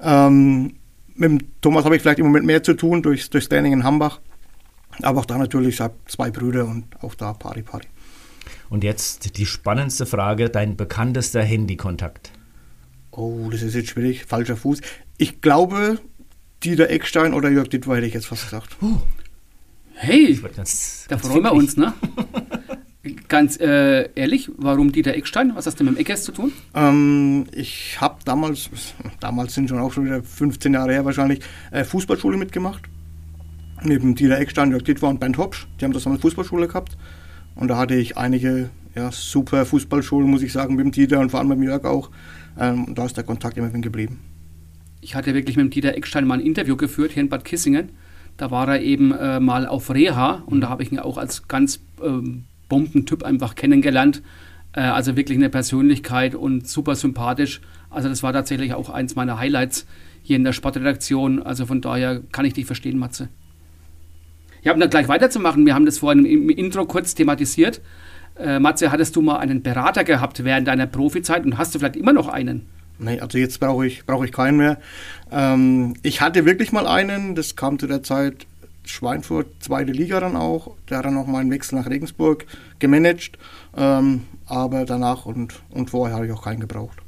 Ähm, mit dem Thomas habe ich vielleicht im Moment mehr zu tun durch, durch Standing in Hambach. Aber auch da natürlich, ich habe zwei Brüder und auch da Party Party. Und jetzt die spannendste Frage, dein bekanntester Handykontakt. Oh, das ist jetzt schwierig, falscher Fuß. Ich glaube, Dieter Eckstein oder Jörg Dittwer hätte ich jetzt fast gesagt. Uh. Hey, ganz, da freuen wir uns, ne? Ganz äh, ehrlich, warum Dieter Eckstein? Was hast du mit dem Eckers zu tun? Ähm, ich habe damals, damals sind schon auch schon wieder 15 Jahre her wahrscheinlich, äh, Fußballschule mitgemacht. Neben Dieter Eckstein, Jörg Dittwer und Bernd Hopsch. Die haben zusammen Fußballschule gehabt. Und da hatte ich einige ja, super Fußballschulen, muss ich sagen, mit dem Dieter und vor allem mit dem Jörg auch. Ähm, und da ist der Kontakt immer geblieben. Ich hatte wirklich mit dem Dieter Eckstein mal ein Interview geführt hier in Bad Kissingen. Da war er eben äh, mal auf Reha und da habe ich ihn auch als ganz ähm, Bombentyp einfach kennengelernt. Äh, also wirklich eine Persönlichkeit und super sympathisch. Also das war tatsächlich auch eins meiner Highlights hier in der Sportredaktion. Also von daher kann ich dich verstehen, Matze. Ja, um dann gleich weiterzumachen, wir haben das vorhin im Intro kurz thematisiert. Äh, Matze, hattest du mal einen Berater gehabt während deiner Profizeit und hast du vielleicht immer noch einen? Nee, also jetzt brauche ich, brauch ich keinen mehr. Ähm, ich hatte wirklich mal einen, das kam zu der Zeit Schweinfurt, zweite Liga dann auch. Der hat dann auch meinen Wechsel nach Regensburg gemanagt. Ähm, aber danach und, und vorher habe ich auch keinen gebraucht.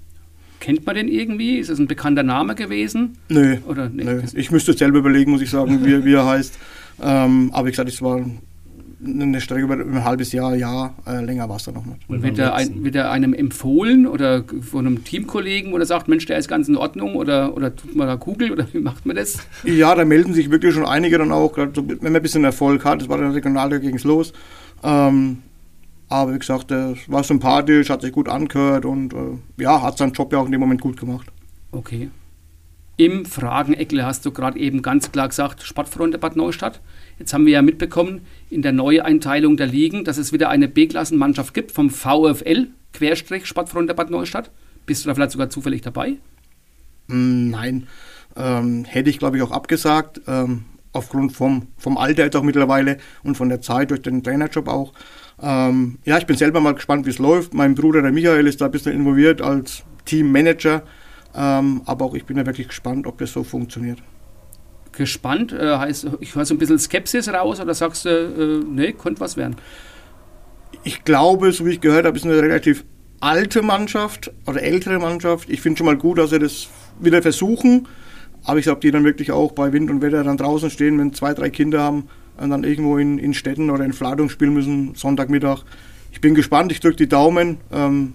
Kennt man den irgendwie? Ist es ein bekannter Name gewesen? Nö. Oder, nee, nö. Ich müsste selber überlegen, muss ich sagen, wie, wie er heißt. Ähm, aber wie gesagt, es war eine Strecke über ein halbes Jahr, Jahr, äh, länger war es dann noch nicht. Und wird er, ein, wird er einem empfohlen oder von einem Teamkollegen, wo er sagt, Mensch, der ist ganz in Ordnung oder, oder tut man da Kugel oder wie macht man das? Ja, da melden sich wirklich schon einige dann auch, gerade so, wenn man ein bisschen Erfolg hat, das war dann regional, da ging es los. Ähm, aber wie gesagt, er war sympathisch, hat sich gut angehört und äh, ja, hat seinen Job ja auch in dem Moment gut gemacht. Okay. Im Frageneckle hast du gerade eben ganz klar gesagt, Sportfreunde Bad Neustadt. Jetzt haben wir ja mitbekommen in der Neueinteilung der Ligen, dass es wieder eine B-Klassenmannschaft gibt vom VfL, Querstrich Sportfreunde Bad Neustadt. Bist du da vielleicht sogar zufällig dabei? Nein, ähm, hätte ich glaube ich auch abgesagt, ähm, aufgrund vom, vom Alter jetzt auch mittlerweile und von der Zeit durch den Trainerjob auch. Ähm, ja, ich bin selber mal gespannt, wie es läuft. Mein Bruder, der Michael, ist da ein bisschen involviert als Teammanager. Ähm, aber auch ich bin ja wirklich gespannt, ob das so funktioniert. Gespannt äh, heißt, ich höre so ein bisschen Skepsis raus oder sagst du, äh, nee, könnte was werden? Ich glaube, so wie ich gehört habe, ist eine relativ alte Mannschaft oder ältere Mannschaft. Ich finde schon mal gut, dass sie das wieder versuchen. Aber ich glaube, die dann wirklich auch bei Wind und Wetter dann draußen stehen, wenn zwei, drei Kinder haben und dann irgendwo in, in Städten oder in Fladung spielen müssen, Sonntagmittag. Ich bin gespannt, ich drücke die Daumen. Ähm,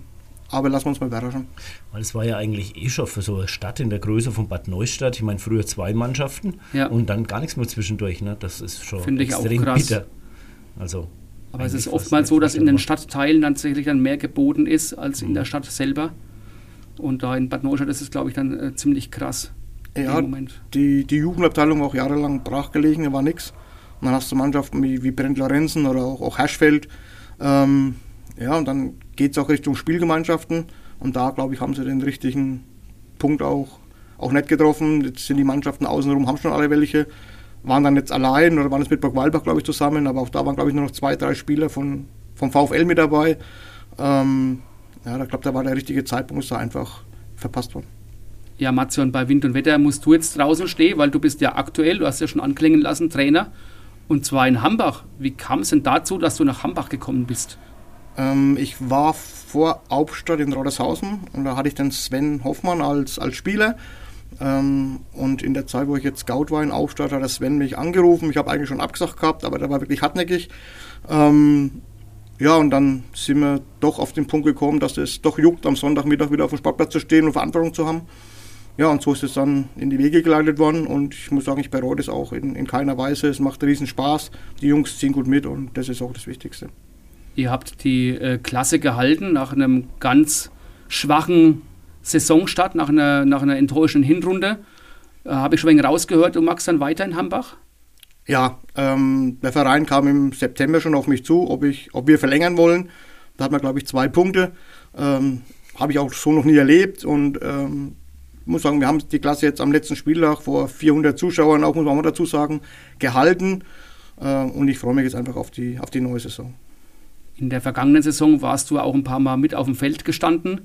aber lassen wir uns mal überraschen. Weil es war ja eigentlich eh schon für so eine Stadt in der Größe von Bad Neustadt. Ich meine, früher zwei Mannschaften Ja. und dann gar nichts mehr zwischendurch. Ne? Das ist schon Finde ich auch krass. bitter. Also, Aber es ist oftmals so, dass in den. Stadtteilen dann tatsächlich dann mehr geboten ist als in der Stadt selber. Und da in Bad Neustadt ist es, glaube ich, dann äh, ziemlich krass. Ja, im Moment. die, die Jugendabteilung war auch jahrelang brach gelegen, da war nichts. Und dann hast du Mannschaften wie, wie Brent Lorenzen oder auch, auch Haschfeld. Ähm, ja, und dann geht es auch Richtung Spielgemeinschaften. Und da, glaube ich, haben sie den richtigen Punkt auch, auch nicht getroffen. Jetzt sind die Mannschaften außenrum, haben schon alle welche. Waren dann jetzt allein oder waren es mit Burg Walbach, glaube ich, zusammen. Aber auch da waren, glaube ich, nur noch zwei, drei Spieler von, vom VfL mit dabei. Ähm, ja, da glaube da war der richtige Zeitpunkt, ist da einfach verpasst worden. Ja, Matze, und bei Wind und Wetter musst du jetzt draußen stehen, weil du bist ja aktuell, du hast ja schon anklingen lassen, Trainer. Und zwar in Hambach. Wie kam es denn dazu, dass du nach Hambach gekommen bist? Ähm, ich war vor Hauptstadt in Rodershausen und da hatte ich den Sven Hoffmann als, als Spieler. Ähm, und in der Zeit, wo ich jetzt Scout war in Aufstadt, hat der Sven mich angerufen. Ich habe eigentlich schon abgesagt gehabt, aber der war wirklich hartnäckig. Ähm, ja, und dann sind wir doch auf den Punkt gekommen, dass es doch juckt, am Sonntagmittag wieder auf dem Sportplatz zu stehen und Verantwortung zu haben. Ja, und so ist es dann in die Wege geleitet worden und ich muss sagen, ich bereue das auch in, in keiner Weise. Es macht riesen Spaß, die Jungs ziehen gut mit und das ist auch das Wichtigste. Ihr habt die äh, Klasse gehalten nach einem ganz schwachen Saisonstart, nach einer, nach einer enttäuschenden Hinrunde. Äh, Habe ich schon ein wenig rausgehört, du magst dann weiter in Hambach? Ja, ähm, der Verein kam im September schon auf mich zu, ob, ich, ob wir verlängern wollen. Da hat man, glaube ich, zwei Punkte. Ähm, Habe ich auch so noch nie erlebt und ähm, muss sagen, wir haben die Klasse jetzt am letzten Spieltag vor 400 Zuschauern, auch muss man auch dazu sagen, gehalten. Äh, und ich freue mich jetzt einfach auf die, auf die neue Saison. In der vergangenen Saison warst du auch ein paar Mal mit auf dem Feld gestanden.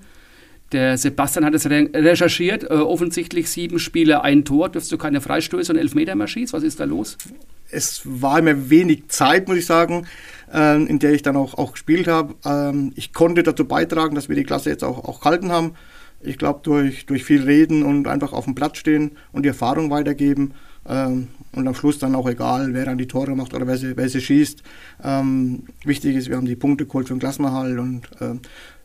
Der Sebastian hat es re recherchiert. Äh, offensichtlich sieben Spiele, ein Tor. Dürfst du keine Freistöße und Elfmeter mehr schießen? Was ist da los? Es war immer wenig Zeit, muss ich sagen, äh, in der ich dann auch, auch gespielt habe. Ähm, ich konnte dazu beitragen, dass wir die Klasse jetzt auch, auch gehalten haben. Ich glaube, durch, durch viel Reden und einfach auf dem Platz stehen und die Erfahrung weitergeben. Ähm, und am Schluss dann auch egal, wer dann die Tore macht oder wer sie, wer sie schießt. Ähm, wichtig ist, wir haben die Punkte geholt für den Klassenhalt und ähm,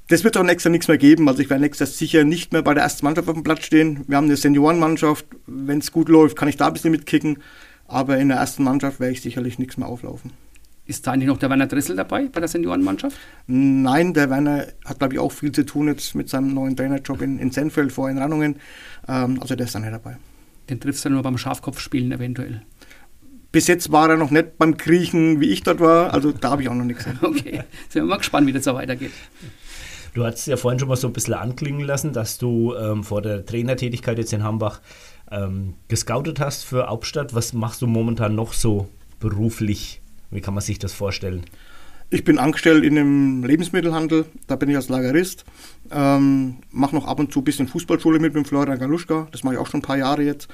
das wird auch nächstes Jahr nichts mehr geben. Also ich werde nächstes Jahr sicher nicht mehr bei der ersten Mannschaft auf dem Platz stehen. Wir haben eine Seniorenmannschaft. Wenn es gut läuft, kann ich da ein bisschen mitkicken. Aber in der ersten Mannschaft werde ich sicherlich nichts mehr auflaufen. Ist da eigentlich noch der Werner Dressel dabei bei der Seniorenmannschaft? Nein, der Werner hat, glaube ich, auch viel zu tun jetzt mit seinem neuen Trainerjob in, in Senfeld vor in Rannungen. Ähm, also der ist da nicht dabei. Den triffst du nur beim Schafkopfspielen eventuell. Bis jetzt war er noch nicht beim Kriechen, wie ich dort war. Also da habe ich auch noch nichts. Okay, sind wir mal gespannt, wie das so weitergeht. Du hast ja vorhin schon mal so ein bisschen anklingen lassen, dass du ähm, vor der Trainertätigkeit jetzt in Hambach ähm, gescoutet hast für Hauptstadt. Was machst du momentan noch so beruflich? Wie kann man sich das vorstellen? Ich bin angestellt in einem Lebensmittelhandel, da bin ich als Lagerist. Ähm, mache noch ab und zu ein bisschen Fußballschule mit, mit Florian Galuschka, das mache ich auch schon ein paar Jahre jetzt.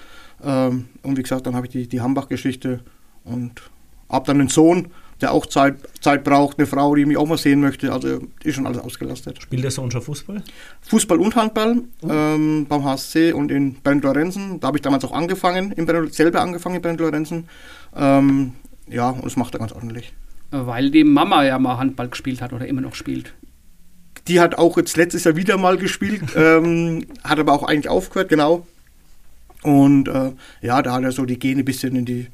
Ähm, und wie gesagt, dann habe ich die, die Hambach-Geschichte und habe dann einen Sohn, der auch Zeit, Zeit braucht, eine Frau, die mich auch mal sehen möchte. Also ist schon alles ausgelastet. Spielt der Sohn schon Fußball? Fußball und Handball oh. ähm, beim HSC und in Bernd Lorenzen. Da habe ich damals auch angefangen, in Bernd, selber angefangen in Bernd Lorenzen. Ähm, ja, und das macht er ganz ordentlich. Weil die Mama ja mal Handball gespielt hat oder immer noch spielt. Die hat auch jetzt letztes Jahr wieder mal gespielt, ähm, hat aber auch eigentlich aufgehört, genau. Und äh, ja, da hat er so die Gene ein bisschen in die,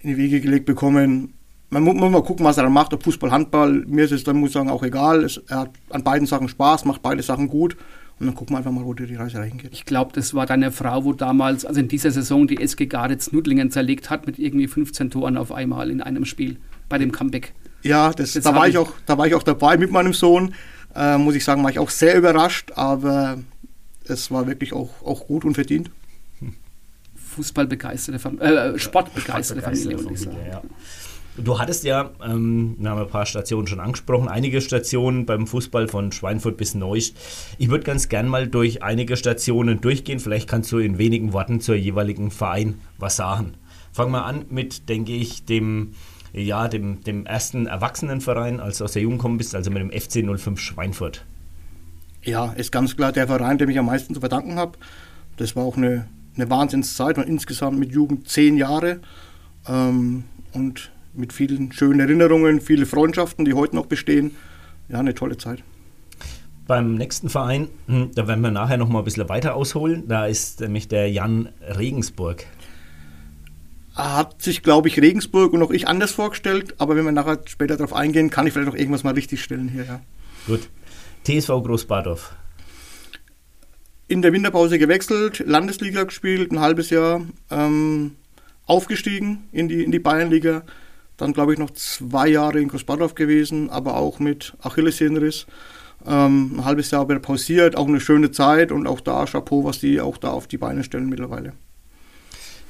in die Wege gelegt bekommen. Man muss, muss mal gucken, was er dann macht, ob Fußball, Handball. Mir ist es dann, muss ich sagen, auch egal. Es, er hat an beiden Sachen Spaß, macht beide Sachen gut. Und dann gucken wir einfach mal, wo die Reise hingeht. Ich glaube, das war deine Frau, wo damals, also in dieser Saison, die SG Garitz Nudlingen zerlegt hat mit irgendwie 15 Toren auf einmal in einem Spiel bei dem Comeback. Ja, das, da, war ich auch, da war ich auch dabei mit meinem Sohn. Äh, muss ich sagen, war ich auch sehr überrascht, aber es war wirklich auch, auch gut und verdient. Fußballbegeisterte Familie, äh, sportbegeisterte Familie, würde ich sagen. Ja. Du hattest ja, ähm, wir haben ein paar Stationen schon angesprochen, einige Stationen beim Fußball von Schweinfurt bis Neusch. Ich würde ganz gern mal durch einige Stationen durchgehen. Vielleicht kannst du in wenigen Worten zur jeweiligen Verein was sagen. Fangen wir an mit, denke ich, dem, ja, dem, dem ersten Erwachsenenverein, als du aus der Jugend gekommen bist, also mit dem FC 05 Schweinfurt. Ja, ist ganz klar der Verein, dem ich am meisten zu verdanken habe. Das war auch eine, eine Wahnsinnszeit und insgesamt mit Jugend zehn Jahre. Ähm, und mit vielen schönen Erinnerungen, viele Freundschaften, die heute noch bestehen. Ja, eine tolle Zeit. Beim nächsten Verein, hm, da werden wir nachher noch mal ein bisschen weiter ausholen, da ist nämlich der Jan Regensburg. Hat sich, glaube ich, Regensburg und auch ich anders vorgestellt, aber wenn wir nachher später darauf eingehen, kann ich vielleicht auch irgendwas mal richtig stellen hier. Ja. Gut. TSV Großbadorf. In der Winterpause gewechselt, Landesliga gespielt, ein halbes Jahr, ähm, aufgestiegen in die, in die Bayernliga dann, glaube ich, noch zwei Jahre in Großbadorf gewesen, aber auch mit Achillessehnenriss. Ähm, ein halbes Jahr wieder pausiert, auch eine schöne Zeit und auch da Chapeau, was die auch da auf die Beine stellen mittlerweile.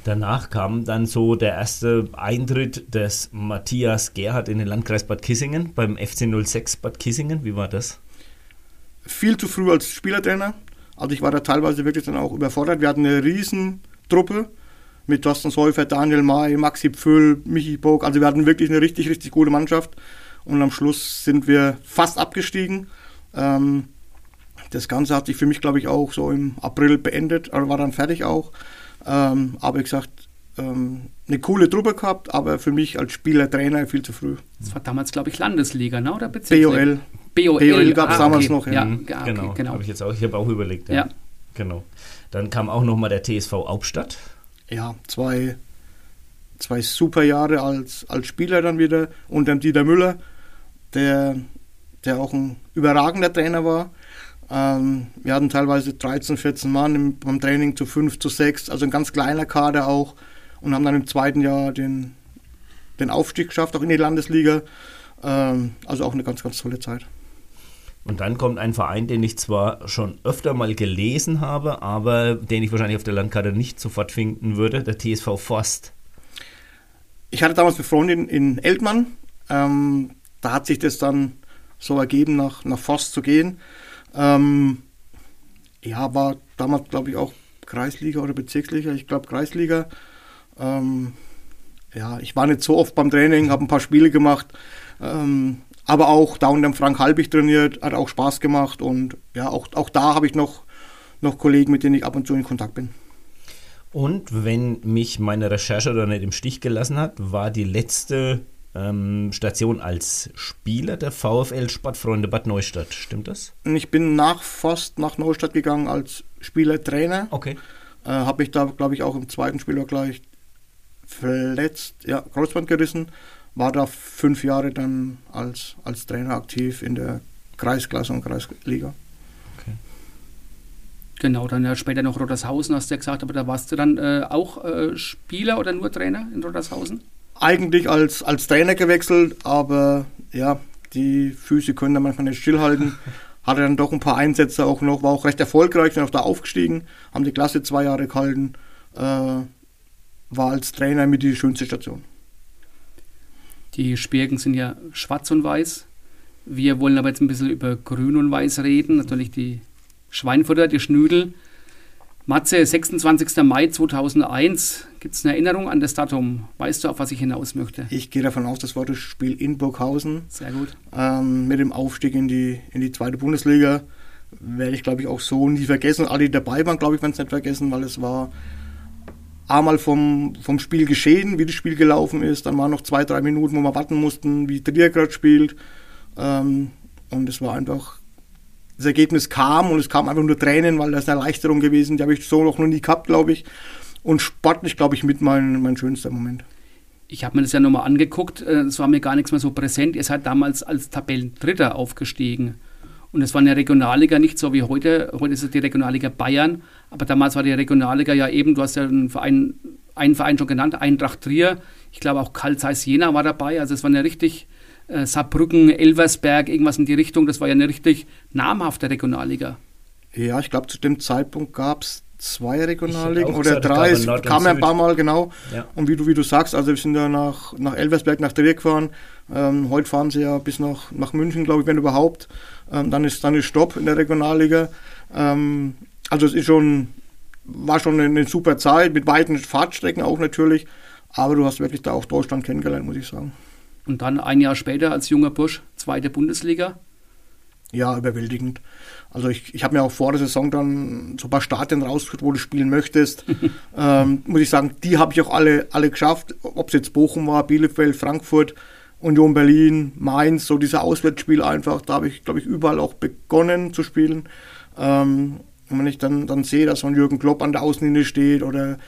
Danach kam dann so der erste Eintritt des Matthias Gerhardt in den Landkreis Bad Kissingen beim FC 06 Bad Kissingen. Wie war das? Viel zu früh als Spielertrainer. Also ich war da teilweise wirklich dann auch überfordert. Wir hatten eine riesen Truppe mit Thorsten Säufer, Daniel May, Maxi Pfüll, Michi Bog. Also wir hatten wirklich eine richtig, richtig gute Mannschaft. Und am Schluss sind wir fast abgestiegen. Ähm, das Ganze hat sich für mich, glaube ich, auch so im April beendet, aber war dann fertig auch. Ähm, aber wie gesagt, ähm, eine coole Truppe gehabt, aber für mich als Spieler, Trainer viel zu früh. Das war damals, glaube ich, Landesliga, ne? oder BOL. BOL, BOL gab es ah, damals okay. noch. Ja, ja okay, genau. genau. Habe ich jetzt auch, ich habe auch überlegt. Ja. ja. Genau. Dann kam auch nochmal der TSV Hauptstadt ja, zwei, zwei super Jahre als, als Spieler dann wieder unter dem Dieter Müller. der, der auch ein überragender Trainer war. Ähm, wir hatten teilweise 13, 14 Mann im, beim Training zu 5, zu 6, also ein ganz kleiner Kader auch und haben dann im zweiten Jahr den, den Aufstieg geschafft, auch in die Landesliga. Ähm, also auch eine ganz, ganz tolle Zeit. Und dann kommt ein Verein, den ich zwar schon öfter mal gelesen habe, aber den ich wahrscheinlich auf der Landkarte nicht sofort finden würde, der TSV Forst. Ich hatte damals eine Freundin in Eltmann. Ähm, da hat sich das dann so ergeben, nach, nach Forst zu gehen. Ähm, ja, war damals, glaube ich, auch Kreisliga oder Bezirksliga. Ich glaube, Kreisliga. Ähm, ja, ich war nicht so oft beim Training, habe ein paar Spiele gemacht. Ähm, aber auch da unter Frank Halbig trainiert, hat auch Spaß gemacht. Und ja, auch, auch da habe ich noch, noch Kollegen, mit denen ich ab und zu in Kontakt bin. Und wenn mich meine Recherche da nicht im Stich gelassen hat, war die letzte ähm, Station als Spieler der VfL Sportfreunde Bad Neustadt. Stimmt das? Ich bin nach Forst nach Neustadt gegangen als Spielertrainer. Okay. Äh, Habe mich da, glaube ich, auch im zweiten Spiel gleich verletzt, ja, Kreuzband gerissen. War da fünf Jahre dann als, als Trainer aktiv in der Kreisklasse und Kreisliga. Okay. Genau, dann ja später noch Rodershausen, hast du ja gesagt, aber da warst du dann äh, auch äh, Spieler oder nur Trainer in Rodershausen? Eigentlich als, als Trainer gewechselt, aber ja, die Füße können da manchmal nicht stillhalten. Hatte dann doch ein paar Einsätze auch noch, war auch recht erfolgreich, sind auch da aufgestiegen, haben die Klasse zwei Jahre gehalten, äh, war als Trainer mit die schönste Station. Die Spirken sind ja schwarz und weiß. Wir wollen aber jetzt ein bisschen über grün und weiß reden. Natürlich die Schweinfutter, die Schnüdel. Matze, 26. Mai 2001. Gibt es eine Erinnerung an das Datum? Weißt du, auf was ich hinaus möchte? Ich gehe davon aus, das war das Spiel in Burghausen. Sehr gut. Ähm, mit dem Aufstieg in die, in die zweite Bundesliga. Werde ich, glaube ich, auch so nie vergessen. Alle, die dabei waren, glaube ich, werden es nicht vergessen, weil es war einmal vom, vom Spiel geschehen, wie das Spiel gelaufen ist. Dann waren noch zwei, drei Minuten, wo wir warten mussten, wie Trier gerade spielt. Ähm, und es war einfach das Ergebnis kam und es kam einfach nur Tränen, weil das eine Erleichterung gewesen, die habe ich so noch nie gehabt, glaube ich. Und sportlich, glaube ich, mit mein, mein schönster Moment. Ich habe mir das ja nochmal angeguckt, äh, es war mir gar nichts mehr so präsent. Ihr seid damals als Tabellendritter aufgestiegen. Und es war eine Regionalliga nicht so wie heute. Heute ist es die Regionalliga Bayern. Aber damals war die Regionalliga ja eben, du hast ja einen Verein, einen Verein schon genannt, Eintracht Trier. Ich glaube auch Karl Zeiss Jena war dabei. Also es war eine richtig äh, Saarbrücken, Elversberg, irgendwas in die Richtung. Das war ja eine richtig namhafte Regionalliga. Ja, ich glaube, zu dem Zeitpunkt gab es zwei Regionalligen oder drei. Es kam ja ein paar Mal, genau. Ja. Und wie du, wie du sagst, also wir sind ja nach, nach Elversberg, nach Trier gefahren. Ähm, heute fahren sie ja bis nach, nach München, glaube ich, wenn überhaupt. Ähm, dann, ist, dann ist Stopp in der Regionalliga. Ähm, also es ist schon, war schon eine, eine super Zeit, mit weiten Fahrtstrecken auch natürlich. Aber du hast wirklich da auch Deutschland kennengelernt, muss ich sagen. Und dann ein Jahr später als junger Bursch, zweite Bundesliga. Ja, überwältigend. Also ich, ich habe mir auch vor der Saison dann so ein paar Stadien rausgesucht, wo du spielen möchtest. ähm, muss ich sagen, die habe ich auch alle, alle geschafft. Ob es jetzt Bochum war, Bielefeld, Frankfurt, Union Berlin, Mainz, so diese Auswärtsspiele einfach. Da habe ich, glaube ich, überall auch begonnen zu spielen. Ähm, und wenn ich dann, dann sehe, dass so ein Jürgen Klopp an der Außenlinie steht oder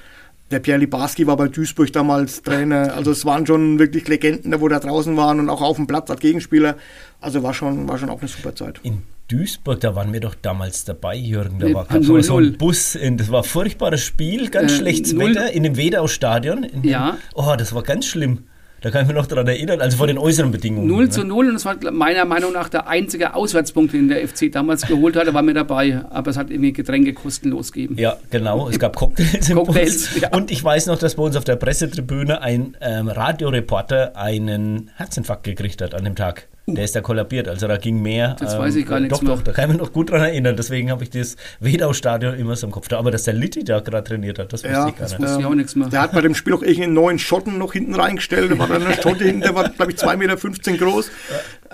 der Pierre Libarski war bei Duisburg damals Trainer. Also es waren schon wirklich Legenden, wo da draußen waren und auch auf dem Platz als Gegenspieler. Also war schon, war schon auch eine super Zeit. In Duisburg, da waren wir doch damals dabei, Jürgen. Da war gerade so ein Bus. In, das war ein furchtbares Spiel, ganz äh, schlechtes Wetter in dem Wedau-Stadion. Ja. Oh, das war ganz schlimm. Da kann ich mich noch daran erinnern, also vor den äußeren Bedingungen. 0 zu 0 und das war meiner Meinung nach der einzige Auswärtspunkt, den der FC damals geholt hatte, war mir dabei. Aber es hat irgendwie Getränke kostenlos gegeben. Ja, genau. Es gab Cocktails im Cocktails, ja. Und ich weiß noch, dass bei uns auf der Pressetribüne ein ähm, Radioreporter einen Herzinfarkt gekriegt hat an dem Tag. Der ist da kollabiert, also da ging mehr. Das ähm, weiß ich gar nicht. Doch, mehr. doch, da kann ich mich noch gut dran erinnern. Deswegen habe ich das Wedau-Stadion immer so im Kopf. Aber dass der Litti da gerade trainiert hat, das wusste ja, ich gar nicht. Das ich auch nichts mehr. Der hat bei dem Spiel auch irgendeinen neuen Schotten noch hinten reingestellt. Da war dann eine Schotte hinten, der war, glaube ich, 2,15 Meter groß.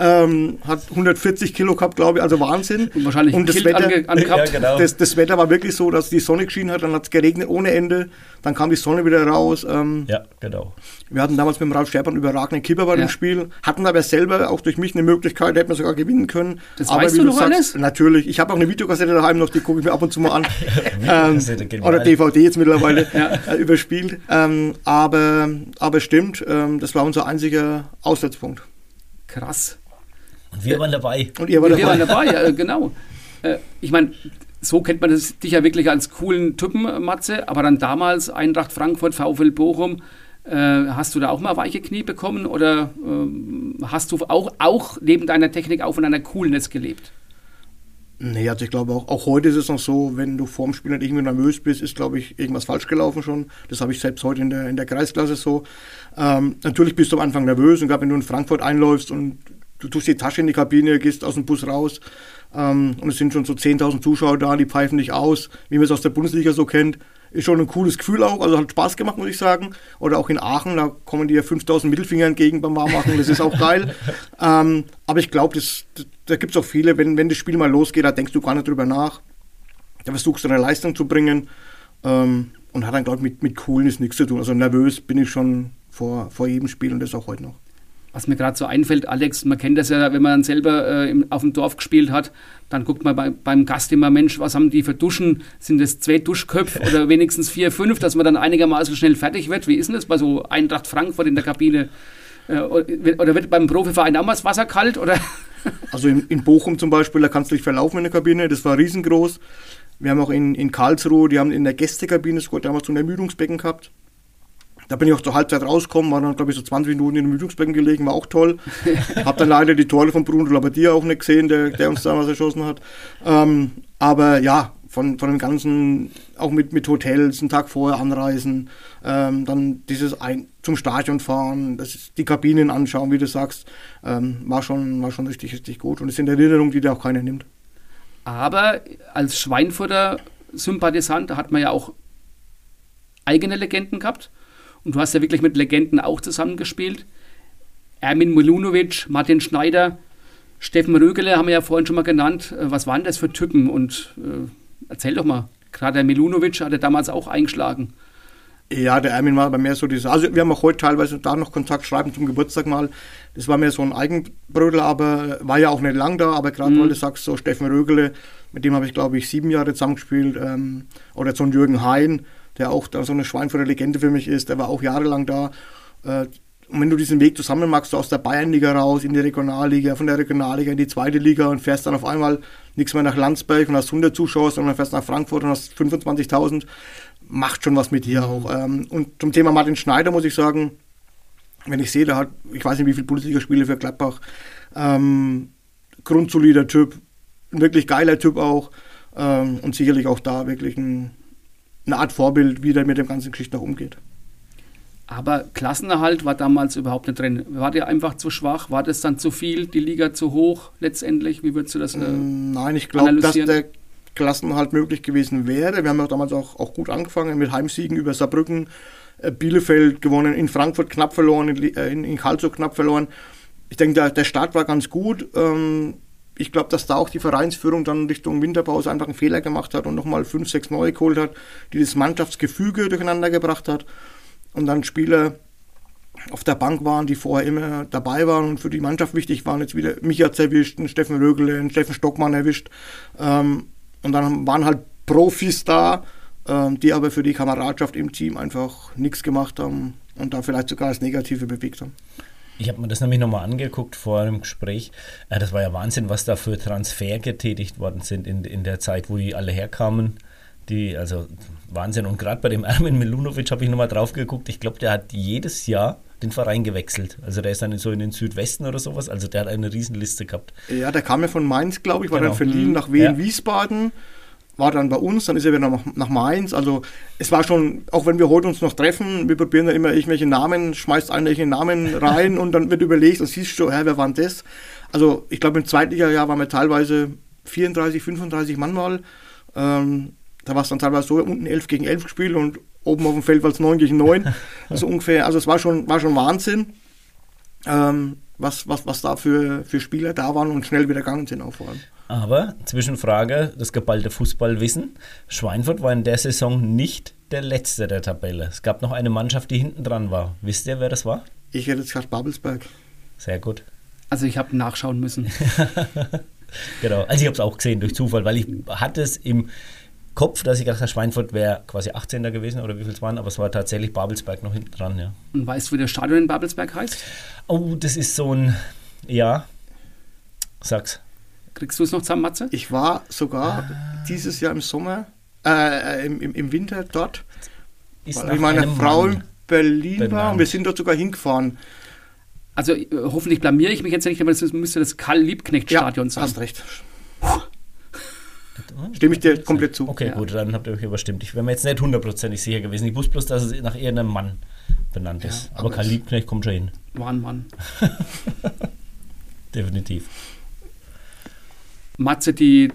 Ähm, hat 140 Kilo gehabt, glaube ich, also Wahnsinn. Und wahrscheinlich und das Wetter, ange ja, genau. das, das, Wetter war wirklich so, dass die Sonne geschienen hat, dann hat es geregnet ohne Ende, dann kam die Sonne wieder raus. Ähm, ja, genau. Wir hatten damals mit dem Ralf einen überragenden Keeper bei ja. dem Spiel, hatten aber selber auch durch mich eine Möglichkeit, hätten wir sogar gewinnen können. Das aber weißt wie du, du noch sagst, alles? Natürlich. Ich habe auch eine Videokassette daheim noch, die gucke ich mir ab und zu mal an. ähm, oder DVD jetzt mittlerweile ja. äh, überspielt. Ähm, aber, aber stimmt, ähm, das war unser einziger Auswärtspunkt. Krass. Wir waren dabei. Und ihr wart dabei. Wir waren dabei, ja, genau. Äh, ich meine, so kennt man das, dich ja wirklich als coolen Typen, Matze, aber dann damals Eintracht Frankfurt, VfL Bochum, äh, hast du da auch mal weiche Knie bekommen oder äh, hast du auch, auch neben deiner Technik auch von einer Coolness gelebt? Nee, also ich glaube auch, auch heute ist es noch so, wenn du vorm Spiel nicht irgendwie nervös bist, ist, glaube ich, irgendwas falsch gelaufen schon. Das habe ich selbst heute in der, in der Kreisklasse so. Ähm, natürlich bist du am Anfang nervös und gerade wenn du in Frankfurt einläufst und du tust die Tasche in die Kabine, gehst aus dem Bus raus ähm, und es sind schon so 10.000 Zuschauer da, die pfeifen dich aus, wie man es aus der Bundesliga so kennt ist schon ein cooles Gefühl auch, also hat Spaß gemacht, muss ich sagen. Oder auch in Aachen, da kommen dir 5000 Mittelfinger entgegen beim Warmmachen, das ist auch geil. ähm, aber ich glaube, da gibt es auch viele, wenn, wenn das Spiel mal losgeht, da denkst du gar nicht drüber nach. Da versuchst du eine Leistung zu bringen ähm, und hat dann, glaube ich, mit, mit Coolness nichts zu tun. Also nervös bin ich schon vor, vor jedem Spiel und das auch heute noch was mir gerade so einfällt, Alex, man kennt das ja, wenn man selber äh, im, auf dem Dorf gespielt hat, dann guckt man bei, beim Gast immer, Mensch, was haben die für Duschen? Sind das zwei Duschköpfe oder wenigstens vier, fünf, dass man dann einigermaßen schnell fertig wird? Wie ist denn das bei so Eintracht Frankfurt in der Kabine? Äh, oder wird beim Profiverein auch mal das Wasser kalt? Oder? Also in, in Bochum zum Beispiel, da kannst du dich verlaufen in der Kabine, das war riesengroß. Wir haben auch in, in Karlsruhe, die haben in der Gästekabine sogar damals so ein Ermüdungsbecken gehabt. Da bin ich auch zur Halbzeit rausgekommen, war dann, glaube ich, so 20 Minuten in dem Müdungsbecken gelegen, war auch toll. Hab dann leider die Tore von Bruno Labbadia auch nicht gesehen, der, der uns damals erschossen hat. Ähm, aber ja, von, von dem Ganzen, auch mit, mit Hotels, einen Tag vorher anreisen, ähm, dann dieses ein, zum Stadion fahren, das ist, die Kabinen anschauen, wie du sagst, ähm, war, schon, war schon richtig, richtig gut. Und es sind Erinnerungen, die da auch keiner nimmt. Aber als Schweinfurter Sympathisant hat man ja auch eigene Legenden gehabt. Und du hast ja wirklich mit Legenden auch zusammengespielt. Ermin Milunovic, Martin Schneider, Steffen Rögele haben wir ja vorhin schon mal genannt. Äh, was waren das für Typen? Und äh, erzähl doch mal. Gerade der Milunovic hat er damals auch eingeschlagen. Ja, der Ermin war bei mir so dieses. Also, wir haben auch heute teilweise da noch Kontakt schreiben zum Geburtstag mal. Das war mir so ein Eigenbrödel, aber war ja auch nicht lang da. Aber gerade mhm. weil du sagst, so Steffen Rögele, mit dem habe ich glaube ich sieben Jahre zusammengespielt. Ähm, oder so ein Jürgen Hein, der auch da so eine Schweinfurter Legende für mich ist. Der war auch jahrelang da. Äh, und wenn du diesen Weg zusammen machst, du aus der Bayernliga raus in die Regionalliga, von der Regionalliga in die zweite Liga und fährst dann auf einmal nichts mehr nach Landsberg und hast 100 Zuschauer, sondern fährst nach Frankfurt und hast 25.000, macht schon was mit dir auch. Ähm, und zum Thema Martin Schneider muss ich sagen, wenn ich sehe, der hat, ich weiß nicht, wie viele Bundesligaspiele für Gladbach, ähm, grundsolider Typ, ein wirklich geiler Typ auch ähm, und sicherlich auch da wirklich ein eine Art Vorbild, wie der mit dem ganzen Geschichte noch umgeht. Aber Klassenerhalt war damals überhaupt nicht drin. War der einfach zu schwach? War das dann zu viel, die Liga zu hoch letztendlich? Wie würdest du das äh, mm, Nein, ich glaube, dass der Klassenerhalt möglich gewesen wäre. Wir haben ja damals auch, auch gut angefangen mit Heimsiegen über Saarbrücken, äh, Bielefeld gewonnen, in Frankfurt knapp verloren, in, äh, in Karlsruhe knapp verloren. Ich denke, der, der Start war ganz gut. Ähm, ich glaube, dass da auch die Vereinsführung dann Richtung Winterpause einfach einen Fehler gemacht hat und nochmal fünf, sechs neue geholt hat, die das Mannschaftsgefüge durcheinander gebracht hat. Und dann Spieler auf der Bank waren, die vorher immer dabei waren und für die Mannschaft wichtig waren. Jetzt wieder mich hat erwischt, einen Steffen Rögele, einen Steffen Stockmann erwischt. Ähm, und dann waren halt Profis da, ähm, die aber für die Kameradschaft im Team einfach nichts gemacht haben und da vielleicht sogar das Negative bewegt haben. Ich habe mir das nämlich nochmal angeguckt vor einem Gespräch. Äh, das war ja Wahnsinn, was da für Transfer getätigt worden sind in, in der Zeit, wo die alle herkamen. Die, also Wahnsinn. Und gerade bei dem Armin Milunovic habe ich nochmal drauf geguckt. Ich glaube, der hat jedes Jahr den Verein gewechselt. Also der ist dann so in den Südwesten oder sowas. Also der hat eine Riesenliste gehabt. Ja, der kam ja von Mainz, glaube ich, war genau. dann verliehen nach Wien, ja. Wiesbaden war dann bei uns, dann ist er wieder nach, nach Mainz. Also es war schon, auch wenn wir heute uns noch treffen, wir probieren dann immer irgendwelche Namen, schmeißt einen irgendwelche Namen rein und dann wird überlegt und siehst du, hä, wer war denn das? Also ich glaube im zweiten Jahr waren wir teilweise 34, 35 Mann mal. Ähm, da war es dann teilweise so, unten 11 gegen 11 gespielt und oben auf dem Feld war es 9 gegen 9. also ungefähr, also es war schon, war schon Wahnsinn. Ähm, was, was, was da für, für Spieler da waren und schnell wieder gegangen sind auch vor allem. Aber Zwischenfrage, das geballte Fußballwissen. Schweinfurt war in der Saison nicht der letzte der Tabelle. Es gab noch eine Mannschaft, die hinten dran war. Wisst ihr, wer das war? Ich hätte jetzt gesagt Babelsberg. Sehr gut. Also ich habe nachschauen müssen. genau, also ich habe es auch gesehen durch Zufall, weil ich hatte es im Kopf, dass ich gedacht habe, Schweinfurt wäre quasi 18. gewesen oder wie viel es waren, aber es war tatsächlich Babelsberg noch hinten dran, ja. Und weißt du, wie der Stadion in Babelsberg heißt? Oh, das ist so ein, ja, Sag's. Kriegst du es noch zusammen, Matze? Ich war sogar ah. dieses Jahr im Sommer, äh, im, im, Winter dort, Ist weil meine Frau Mann in Berlin benannt. war und wir sind dort sogar hingefahren. Also äh, hoffentlich blamiere ich mich jetzt nicht, aber das müsste das Karl-Liebknecht-Stadion sein. hast recht. Stimme ich dir komplett zu. Okay, Ja. gut, dann habt ihr euch überstimmt. Ich wäre mir jetzt nicht hundertprozentig sicher gewesen. Ich wusste bloß, dass es nach irgendeinem Mann benannt ist. Ja, aber aber Karl Liebknecht kommt schon hin. Mann, Mann. Definitiv. Matze, die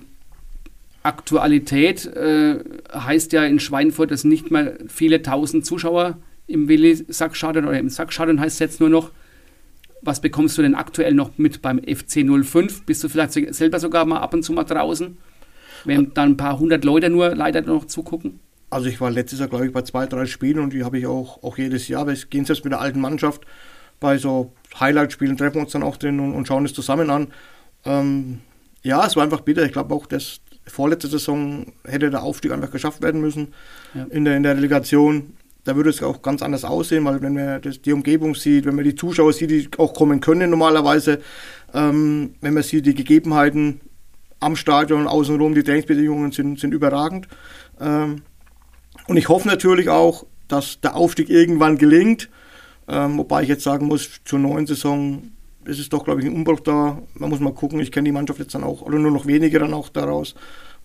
Aktualität äh, heißt ja in Schweinfurt, dass nicht mehr viele tausend Zuschauer im Willi-Sack-Stadion oder im Sack-Stadion heißt es jetzt nur noch. Was bekommst du denn aktuell noch mit beim FC 05? Bist du vielleicht selber sogar mal ab und zu mal draußen? Wenn dann ein paar hundert Leute nur leider noch zugucken? Also ich war letztes Jahr, glaube ich, bei zwei, drei Spielen und die habe ich auch, auch jedes Jahr. Wir gehen selbst mit der alten Mannschaft bei so Highlight-Spielen, treffen uns dann auch drin und, und schauen es zusammen an. Ähm, ja, es war einfach bitter. Ich glaube auch, dass vorletzte Saison hätte der Aufstieg einfach geschafft werden müssen Ja. in, der, in der Relegation. Da würde es auch ganz anders aussehen, weil wenn man das, die Umgebung sieht, wenn man die Zuschauer sieht, die auch kommen können normalerweise, ähm, wenn man sieht, die Gegebenheiten am Stadion außenrum, die Trainingsbedingungen sind, sind überragend. Ähm, und ich hoffe natürlich auch, dass der Aufstieg irgendwann gelingt. Ähm, wobei ich jetzt sagen muss, zur neuen Saison ist es doch, glaube ich, ein Umbruch da. Man muss mal gucken, ich kenne die Mannschaft jetzt dann auch, oder nur noch wenige dann auch daraus.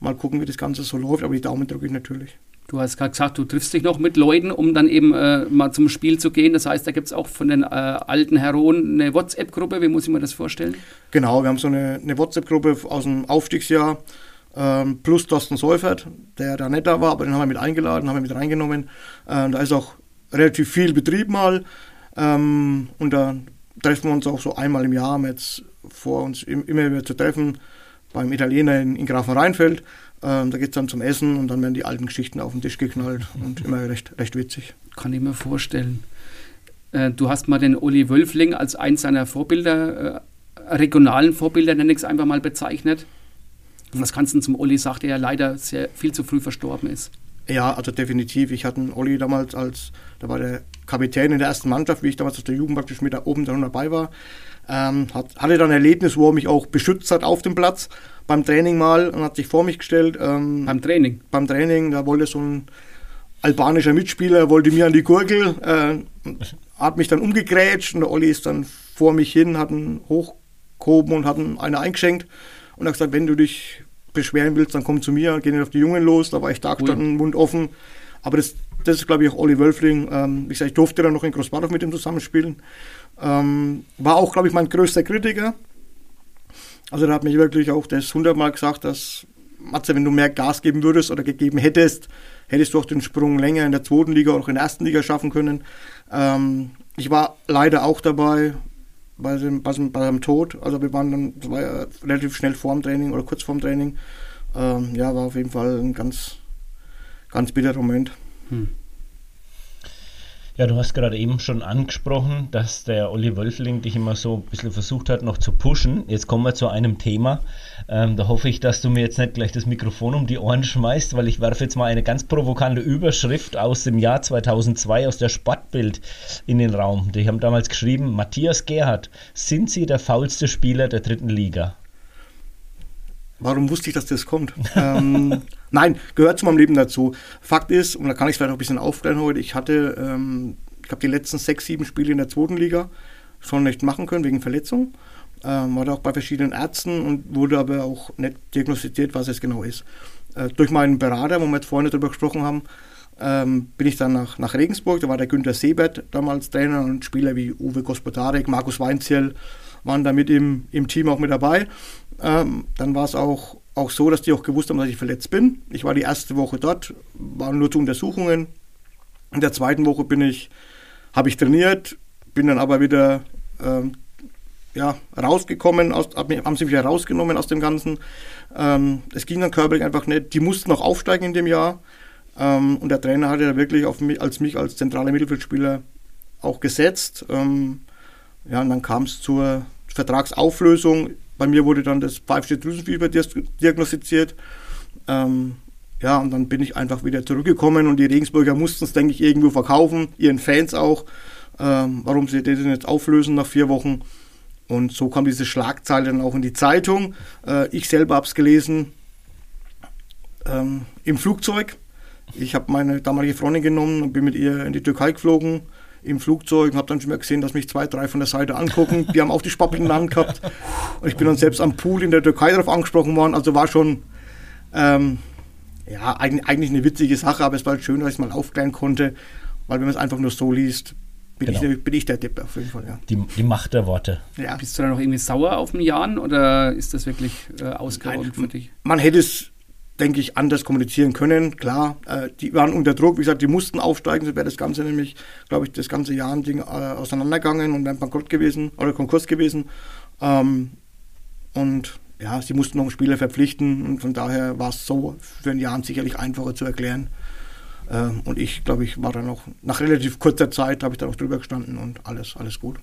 Mal gucken, wie das Ganze so läuft, aber die Daumen drücke ich natürlich. Du hast gerade gesagt, du triffst dich noch mit Leuten, um dann eben äh, mal zum Spiel zu gehen. Das heißt, da gibt es auch von den äh, alten Heroen eine WhatsApp-Gruppe. Wie muss ich mir das vorstellen? Genau, wir haben so eine, eine WhatsApp-Gruppe aus dem Aufstiegsjahr, ähm, plus Thorsten Seufert, der da nicht da war, aber den haben wir mit eingeladen, haben wir mit reingenommen. Ähm, da ist auch relativ viel Betrieb mal ähm, und da treffen wir uns auch so einmal im Jahr, haben jetzt vor uns im, immer wieder zu treffen beim Italiener in, in Grafenrheinfeld. Ähm, da geht es dann zum Essen und dann werden die alten Geschichten auf den Tisch geknallt und immer recht, recht witzig. Kann ich mir vorstellen. Äh, du hast mal den Uli Wölfling als eins seiner Vorbilder, äh, regionalen Vorbilder, nenne ich es einfach mal, bezeichnet. Was kannst du denn zum Uli, sagt er ja leider sehr viel zu früh verstorben ist. Ja, also definitiv. Ich hatte einen Olli damals als, da war der Kapitän in der ersten Mannschaft, wie ich damals aus der Jugend praktisch mit da oben dann dabei war. Ähm, hat, hatte dann ein Erlebnis, wo er mich auch beschützt hat auf dem Platz beim Training mal und hat sich vor mich gestellt. Ähm, Beim Training. beim Training, da wollte so ein albanischer Mitspieler, wollte mir an die Gurgel, äh, hat mich dann umgegrätscht und der Olli ist dann vor mich hin, hat ihn hochgehoben und hat ihn eine eingeschenkt und hat gesagt, wenn du dich beschweren willst, dann komm zu mir, geh nicht auf die Jungen los, da war ich da gestanden, Mund offen. Aber das, das ist, glaube ich, auch Olli Wölfling. Ähm, wie gesagt, ich durfte dann noch in Großbadorf mit ihm zusammenspielen. Ähm, war auch, glaube ich, mein größter Kritiker. Also da hat mich wirklich auch das hundertmal gesagt, dass Matze, wenn du mehr Gas geben würdest oder gegeben hättest, hättest du auch den Sprung länger in der zweiten Liga oder auch in der ersten Liga schaffen können. Ähm, ich war leider auch dabei bei dem, bei, bei seinem Tod. Also wir waren dann, war ja relativ schnell vorm Training oder kurz vorm Training. Ähm, ja, war auf jeden Fall ein ganz, ganz bitterer Moment. Ja, du hast gerade eben schon angesprochen, dass der Olli Wölfling dich immer so ein bisschen versucht hat, noch zu pushen. Jetzt kommen wir zu einem Thema. Ähm, da hoffe ich, dass du mir jetzt nicht gleich das Mikrofon um die Ohren schmeißt, weil ich werfe jetzt mal eine ganz provokante Überschrift aus dem Jahr 2002 aus der Sportbild in den Raum. Die haben damals geschrieben, Matthias Gerhardt, sind Sie der faulste Spieler der dritten Liga? Warum wusste ich, dass das kommt? ähm, nein, gehört zu meinem Leben dazu. Fakt ist, und da kann ich es vielleicht auch ein bisschen aufklären heute, ich hatte, ähm, ich habe die letzten sechs, sieben Spiele in der zweiten Liga schon nicht machen können wegen Verletzung. Ähm, war da auch bei verschiedenen Ärzten und wurde aber auch nicht diagnostiziert, was es genau ist. Äh, durch meinen Berater, wo wir jetzt vorhin darüber gesprochen haben, ähm, bin ich dann nach, nach Regensburg. Da war der Günther Sebert damals Trainer und Spieler wie Uwe Gospodarek, Markus Weinzierl waren da mit im, im Team auch mit dabei. Ähm, dann war es auch, auch so, dass die auch gewusst haben, dass ich verletzt bin. Ich war die erste Woche dort, waren nur zu Untersuchungen. In der zweiten Woche bin ich, habe ich trainiert, bin dann aber wieder ähm, ja, rausgekommen, aus, haben sie mich wieder rausgenommen aus dem Ganzen. Ähm, es ging dann körperlich einfach nicht. Die mussten noch aufsteigen in dem Jahr. Ähm, und der Trainer hatte da wirklich auf mich, als mich als zentraler Mittelfeldspieler auch gesetzt. Ähm, ja, und dann kam es zur Vertragsauflösung. Bei mir wurde dann das pfeifische Drüsenfieber diagnostiziert. Ähm, ja, und dann bin ich einfach wieder zurückgekommen und die Regensburger mussten es, denke ich, irgendwo verkaufen, ihren Fans auch, ähm, warum sie den jetzt auflösen nach vier Wochen. Und so kam diese Schlagzeile dann auch in die Zeitung. Äh, ich selber habe es gelesen ähm, im Flugzeug. Ich habe meine damalige Freundin genommen und bin mit ihr in die Türkei geflogen im Flugzeug und habe dann schon mal gesehen, dass mich zwei, drei von der Seite angucken. Die haben auch die Spappel in der Hand gehabt. Und ich bin dann selbst am Pool in der Türkei darauf angesprochen worden. Also war schon ähm, ja, eigentlich eine witzige Sache, aber es war halt schön, dass ich es mal aufklären konnte, weil wenn man es einfach nur so liest, bin, genau. ich, bin ich der Depp auf jeden Fall, ja. Die, die Macht der Worte. Ja. Bist du da noch irgendwie sauer auf den Jan oder ist das wirklich äh, ausgeräumt für dich? Man hätte es, denke ich, anders kommunizieren können. Klar, äh, die waren unter Druck. Wie gesagt, die mussten aufsteigen, so wäre das Ganze nämlich, glaube ich, das ganze Jahr ein Ding äh, auseinandergegangen und wäre bankrott gewesen oder Konkurs gewesen. Ähm, und ja, sie mussten noch einen Spieler verpflichten und von daher war es so für einen Jahr sicherlich einfacher zu erklären. Ähm, und ich glaube, ich war dann noch, nach relativ kurzer Zeit habe ich da noch drüber gestanden und alles, alles gut.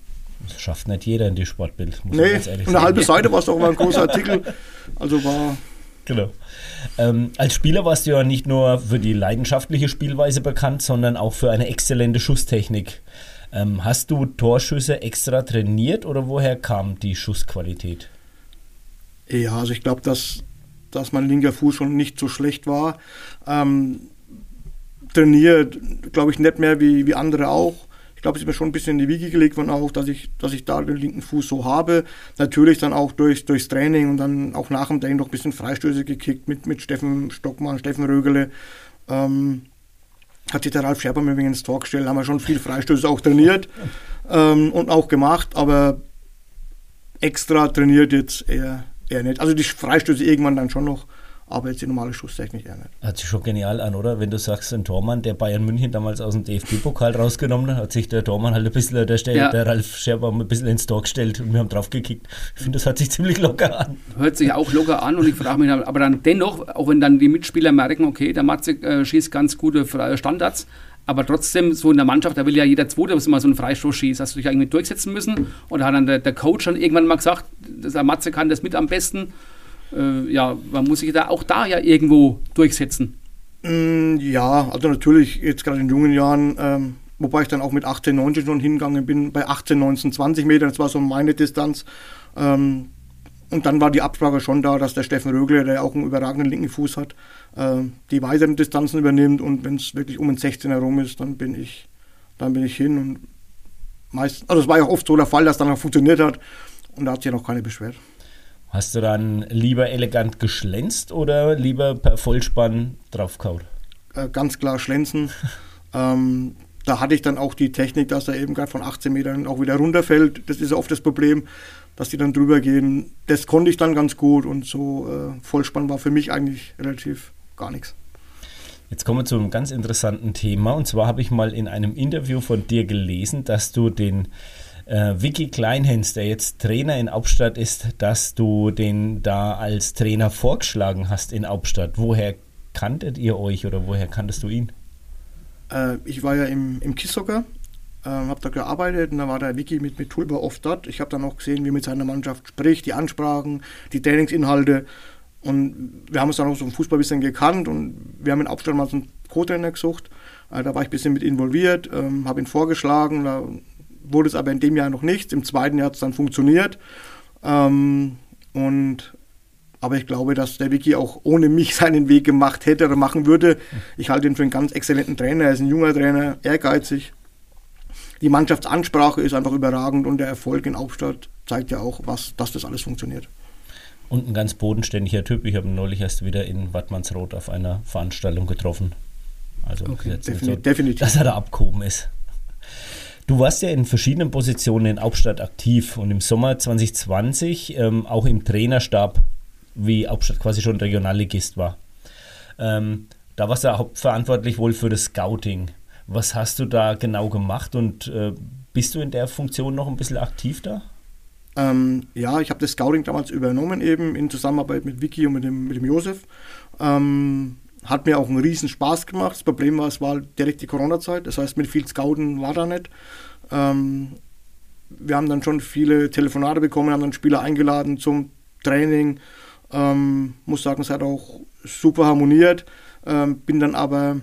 Das schafft nicht jeder in die Sportbild. Muss nee, eine halbe Seite war es auch mal ein großer Artikel. Also war. Genau. Ähm, als Spieler warst du ja nicht nur für die leidenschaftliche Spielweise bekannt, sondern auch für eine exzellente Schusstechnik. Ähm, hast du Torschüsse extra trainiert oder woher kam die Schussqualität? Ja, also ich glaube, dass, dass mein linker Fuß schon nicht so schlecht war. Ähm, trainiert, glaube ich, nicht mehr wie, wie andere auch. Glaube, es ist mir schon ein bisschen in die Wiege gelegt worden auch, dass ich, dass ich da den linken Fuß so habe. Natürlich dann auch durch, durchs Training und dann auch nach dem Training noch ein bisschen Freistöße gekickt mit, mit Steffen Stockmann, Steffen Rögele. Ähm, hat sich der Ralf Scherber mir ins Tor gestellt, haben wir schon viel Freistöße auch trainiert ähm, und auch gemacht, aber extra trainiert jetzt eher, eher nicht. Also die Freistöße irgendwann dann schon noch, aber jetzt die normale Schusstechnik eher nicht. Hört sich schon genial an, oder? Wenn du sagst, ein Tormann, der Bayern München damals aus dem DFB-Pokal rausgenommen hat, hat sich der Tormann halt ein bisschen, der, Stell, ja. der Ralf Scherber ein bisschen ins Tor gestellt und wir haben drauf gekickt. Ich finde, das hört sich ziemlich locker an. Hört sich auch locker an und ich frage mich, aber dann dennoch, auch wenn dann die Mitspieler merken, okay, der Matze äh, schießt ganz gute Standards, aber trotzdem, so in der Mannschaft, da will ja jeder Zweite dass mal so einen Freistoß schießt. Hast du dich irgendwie durchsetzen müssen? Oder hat dann der, der Coach dann irgendwann mal gesagt, der Matze kann das mit am besten? Äh, ja, man muss sich da auch da ja irgendwo durchsetzen. Mm, ja, also natürlich jetzt gerade in jungen Jahren, ähm, wobei ich dann auch mit 18, 19 schon hingegangen bin, bei 18, 19, 20 Metern, das war so meine Distanz. Ähm, und dann war die Absprache schon da, dass der Steffen Rögler, der auch einen überragenden linken Fuß hat, äh, die weiteren Distanzen übernimmt und wenn es wirklich um den 16 herum ist, dann bin ich, dann bin ich hin und meist, also es war ja oft so der Fall, dass dann auch funktioniert hat und da hat sich ja noch keine beschwert. Hast du dann lieber elegant geschlänzt oder lieber per Vollspann draufgehauen? Äh, ganz klar schlänzen. ähm, da hatte ich dann auch die Technik, dass er eben gerade von 18 Metern auch wieder runterfällt. Das ist oft das Problem, dass die dann drüber gehen. Das konnte ich dann ganz gut und so äh, Vollspann war für mich eigentlich relativ gar nichts. Jetzt kommen wir zu einem ganz interessanten Thema. Und zwar habe ich mal in einem Interview von dir gelesen, dass du den äh, Vicky Kleinhens, der jetzt Trainer in Hauptstadt ist, dass du den da als Trainer vorgeschlagen hast in Hauptstadt. Woher kanntet ihr euch oder woher kanntest du ihn? Äh, ich war ja im, im Kissocker, äh, habe da gearbeitet und da war der Vicky mit, mit Tulba oft dort. Ich habe dann auch gesehen, wie er mit seiner Mannschaft spricht, die Ansprachen, die Trainingsinhalte. Und wir haben uns dann auch so im Fußball ein bisschen gekannt und wir haben in Hauptstadt mal so einen Co-Trainer gesucht. Äh, da war ich ein bisschen mit involviert, ähm, habe ihn vorgeschlagen. Da wurde es aber in dem Jahr noch nichts. Im zweiten Jahr hat es dann funktioniert. Ähm, und aber ich glaube, dass der Vicky auch ohne mich seinen Weg gemacht hätte oder machen würde. Ich halte ihn für einen ganz exzellenten Trainer. Er ist ein junger Trainer, ehrgeizig. Die Mannschaftsansprache ist einfach überragend und der Erfolg in Hauptstadt zeigt ja auch, was, dass das alles funktioniert. Und ein ganz bodenständiger Typ. Ich habe ihn neulich erst wieder in Wattmannsroth auf einer Veranstaltung getroffen. Also okay, definitiv, so, definitiv. dass er da abgehoben ist. Du warst ja in verschiedenen Positionen in Hauptstadt aktiv und im Sommer 2020 ähm, auch im Trainerstab, wie Hauptstadt quasi schon Regionalligist war. Ähm, da warst du hauptverantwortlich wohl für das Scouting. Was hast du da genau gemacht und äh, bist du in der Funktion noch ein bisschen aktiv da? Ähm, ja, ich habe das Scouting damals übernommen, eben in Zusammenarbeit mit Vicky und mit dem, mit dem Josef. Ähm, hat mir auch einen riesen Spaß gemacht. Das Problem war, es war direkt die Corona-Zeit. Das heißt, mit viel Scouten war da nicht. Ähm, wir haben dann schon viele Telefonate bekommen, haben dann Spieler eingeladen zum Training. Ähm, muss sagen, es hat auch super harmoniert. Ähm, bin dann aber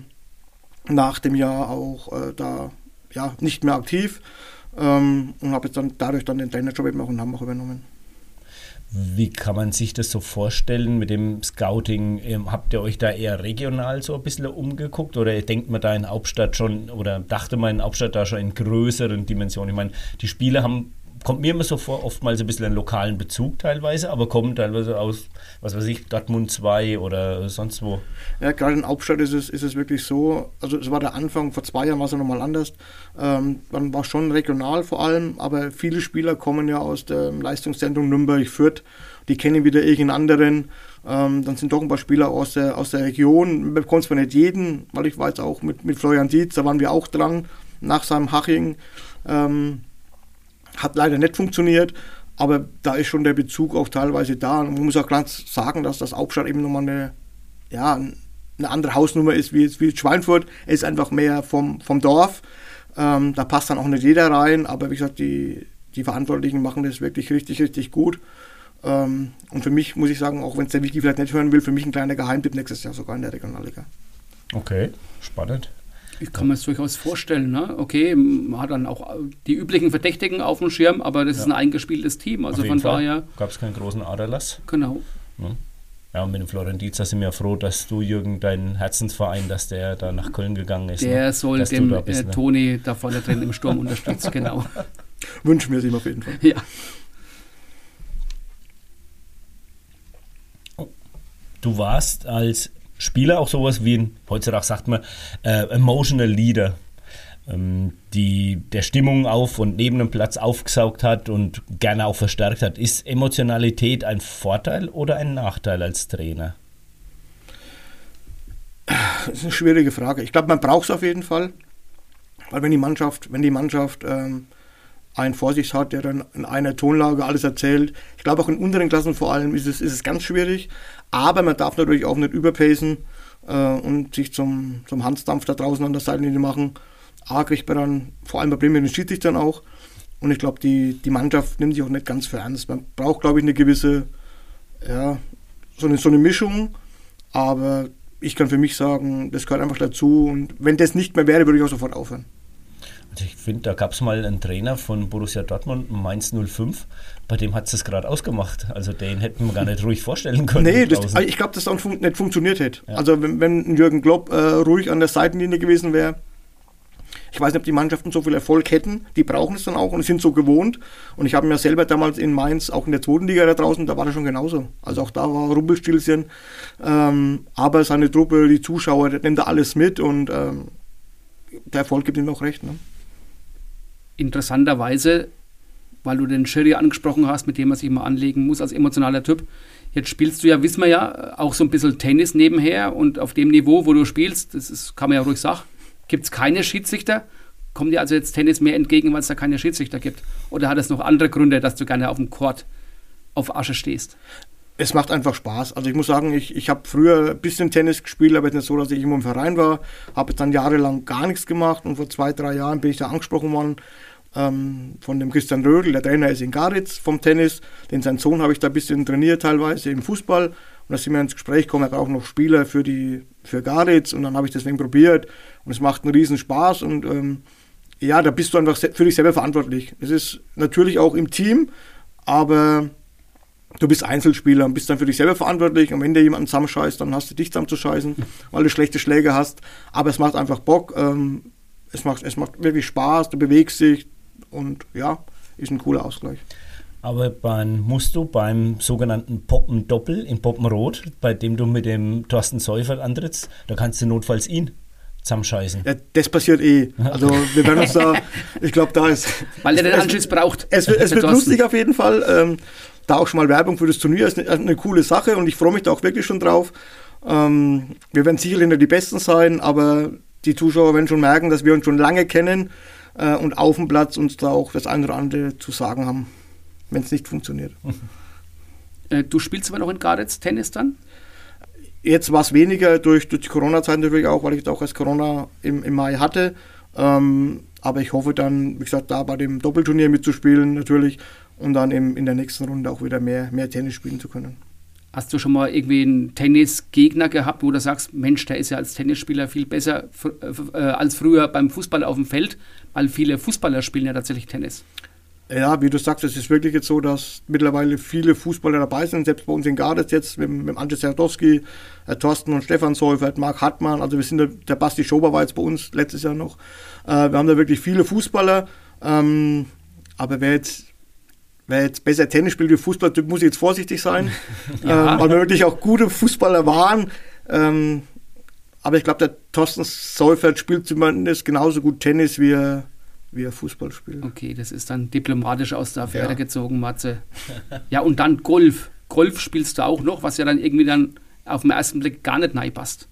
nach dem Jahr auch äh, da ja, nicht mehr aktiv. ähm, und habe jetzt dann dadurch dann den Trainerjob eben auch in Hamburg übernommen. Wie kann man sich das so vorstellen mit dem Scouting? Ähm, habt ihr euch da eher regional so ein bisschen umgeguckt oder denkt man da in Hauptstadt schon oder dachte man in Hauptstadt da schon in größeren Dimensionen? Ich meine, die Spiele haben kommt mir immer so vor, oftmals ein bisschen einen lokalen Bezug teilweise, aber kommen teilweise aus, was weiß ich, Dortmund 2 oder sonst wo. Ja, gerade in Hauptstadt ist es, ist es wirklich so, also es war der Anfang, vor zwei Jahren war es ja nochmal anders, ähm, man war schon regional vor allem, aber viele Spieler kommen ja aus dem Leistungszentrum Nürnberg, Fürth, die kennen wieder irgendeinen anderen, ähm, dann sind doch ein paar Spieler aus der, aus der Region, man bekommt zwar nicht jeden, weil ich war jetzt auch mit, mit Florian Dietz, da waren wir auch dran, nach seinem Haching, ähm, hat leider nicht funktioniert, aber da ist schon der Bezug auch teilweise da. Und man muss auch ganz sagen, dass das Hauptstadt eben nochmal eine, ja, eine andere Hausnummer ist wie jetzt, wie Schweinfurt. Es ist einfach mehr vom, vom Dorf. Ähm, da passt dann auch nicht jeder rein, aber wie gesagt, die, die Verantwortlichen machen das wirklich richtig, richtig gut. Ähm, und für mich muss ich sagen, auch wenn es der Wiki vielleicht nicht hören will, für mich ein kleiner Geheimtipp nächstes Jahr sogar in der Regionalliga. Okay, spannend. Ich kann mir das durchaus vorstellen. Ne? Okay, man hat dann auch die üblichen Verdächtigen auf dem Schirm, aber das ja. ist ein eingespieltes Team. Also von daher. Gab es keinen großen Aderlass. Genau. Ja. Ja, und mit dem Florian Dietzer sind wir froh, dass du, Jürgen, dein Herzensverein, dass der da nach Köln gegangen ist. Der ne? soll dass dem da bist, äh, ne? Toni da vorne drin im Sturm unterstützen, genau. Wünschen wir es ihm auf jeden Fall. Ja. Du warst als Spieler auch sowas wie ein, heutzutage sagt man, äh, emotional Leader, ähm, die der Stimmung auf und neben dem Platz aufgesaugt hat und gerne auch verstärkt hat. Ist Emotionalität ein Vorteil oder ein Nachteil als Trainer? Das ist eine schwierige Frage. Ich glaube, man braucht es auf jeden Fall, weil wenn die Mannschaft, wenn die Mannschaft ähm, einen vor sich hat, der dann in einer Tonlage alles erzählt. Ich glaube auch in unteren Klassen vor allem ist es, ist es ganz schwierig, aber man darf natürlich auch nicht überpacen äh, und sich zum, zum Hansdampf da draußen an der Seitenlinie machen. A kriegt man dann vor allem Probleme mit den Schiedsrichtern auch und ich glaube, die, die Mannschaft nimmt sich auch nicht ganz für ernst. Man braucht, glaube ich, eine gewisse, ja, so eine, so eine Mischung, aber ich kann für mich sagen, das gehört einfach dazu und wenn das nicht mehr wäre, würde ich auch sofort aufhören. Also ich finde, da gab es mal einen Trainer von Borussia Dortmund, Mainz 05, bei dem hat es gerade ausgemacht. Also den hätten wir gar nicht ruhig vorstellen können. Nee, das, ich glaube, dass das auch nicht funktioniert hätte. Ja. Also wenn, wenn Jürgen Klopp äh, ruhig an der Seitenlinie gewesen wäre, ich weiß nicht, ob die Mannschaften so viel Erfolg hätten. Die brauchen es dann auch und sind so gewohnt. Und ich habe mir selber damals in Mainz, auch in der zweiten Liga da draußen, da war das schon genauso. Also auch da war Rumpelstilzchen. Ähm, aber seine Truppe, die Zuschauer, der nimmt da alles mit und ähm, der Erfolg gibt ihm auch recht. Ne? Interessanterweise, weil du den Schiri angesprochen hast, mit dem man sich mal anlegen muss als emotionaler Typ. Jetzt spielst du ja, wissen wir ja, auch so ein bisschen Tennis nebenher und auf dem Niveau, wo du spielst, das ist, kann man ja ruhig sagen, gibt es keine Schiedsrichter. Kommt dir also jetzt Tennis mehr entgegen, weil es da keine Schiedsrichter gibt? Oder hat es noch andere Gründe, dass du gerne auf dem Court auf Asche stehst? Es macht einfach Spaß. Also ich muss sagen, ich, ich habe früher ein bisschen Tennis gespielt, aber jetzt nicht so, dass ich immer im Verein war. Habe jetzt dann jahrelang gar nichts gemacht und vor zwei, drei Jahren bin ich da angesprochen worden ähm, von dem Christian Rödel, der Trainer ist in Garitz vom Tennis. Den sein Sohn habe ich da ein bisschen trainiert teilweise im Fußball. Und da sind wir ins Gespräch gekommen, er braucht noch Spieler für, die, für Garitz und dann habe ich deswegen probiert und es macht einen riesen Spaß und ähm, ja, da bist du einfach für dich selber verantwortlich. Es ist natürlich auch im Team, aber du bist Einzelspieler und bist dann für dich selber verantwortlich und wenn dir jemand zusammenscheißt, dann hast du dich zusammenzuscheißen, weil du schlechte Schläge hast. Aber es macht einfach Bock, ähm, es, macht, es macht wirklich Spaß, du bewegst dich und ja, ist ein cooler Ausgleich. Aber dann musst du beim sogenannten Poppendoppel in Poppenrot, bei dem du mit dem Thorsten Säufer antrittst, da kannst du notfalls ihn zusammenscheißen. Ja, das passiert eh. Also wir werden uns da, ich glaube, da ist... Weil er den Anschluss braucht. Es, es, wird lustig auf jeden Fall. Ähm, da auch schon mal Werbung für das Turnier ist eine, eine coole Sache und ich freue mich da auch wirklich schon drauf. Ähm, wir werden sicherlich nicht die Besten sein, aber die Zuschauer werden schon merken, dass wir uns schon lange kennen äh, und auf dem Platz uns da auch das eine oder andere zu sagen haben, wenn es nicht funktioniert. Äh, du spielst aber noch in Garetz Tennis dann? Jetzt war es weniger durch, durch die Corona-Zeit natürlich auch, weil ich auch erst Corona im, im Mai hatte. Ähm, aber ich hoffe dann, wie gesagt, da bei dem Doppelturnier mitzuspielen natürlich und dann im, in der nächsten Runde auch wieder mehr, mehr Tennis spielen zu können. Hast du schon mal irgendwie einen Tennisgegner gehabt, wo du sagst, Mensch, der ist ja als Tennisspieler viel besser äh, als früher beim Fußball auf dem Feld, weil viele Fußballer spielen ja tatsächlich Tennis. Ja, wie du sagst, es ist wirklich jetzt so, dass mittlerweile viele Fußballer dabei sind, selbst bei uns in Gardez jetzt mit, mit Ante Serdowski, äh, Thorsten und Stefan Seufert, Marc Hartmann, also wir sind der, der Basti Schober war jetzt bei uns letztes Jahr noch. Äh, wir haben da wirklich viele Fußballer, ähm, aber wer jetzt wer jetzt besser Tennis spielt wie Fußball, muss jetzt vorsichtig sein, ja. ähm, weil wir wirklich auch gute Fußballer waren. Ähm, aber ich glaube, der Thorsten Seufert spielt zumindest genauso gut Tennis, wie er, wie er Fußball spielt. Okay, das ist dann diplomatisch aus der Affäre ja. gezogen, Matze. ja, und dann Golf. Golf spielst du auch noch, was ja dann irgendwie dann auf den ersten Blick gar nicht passt.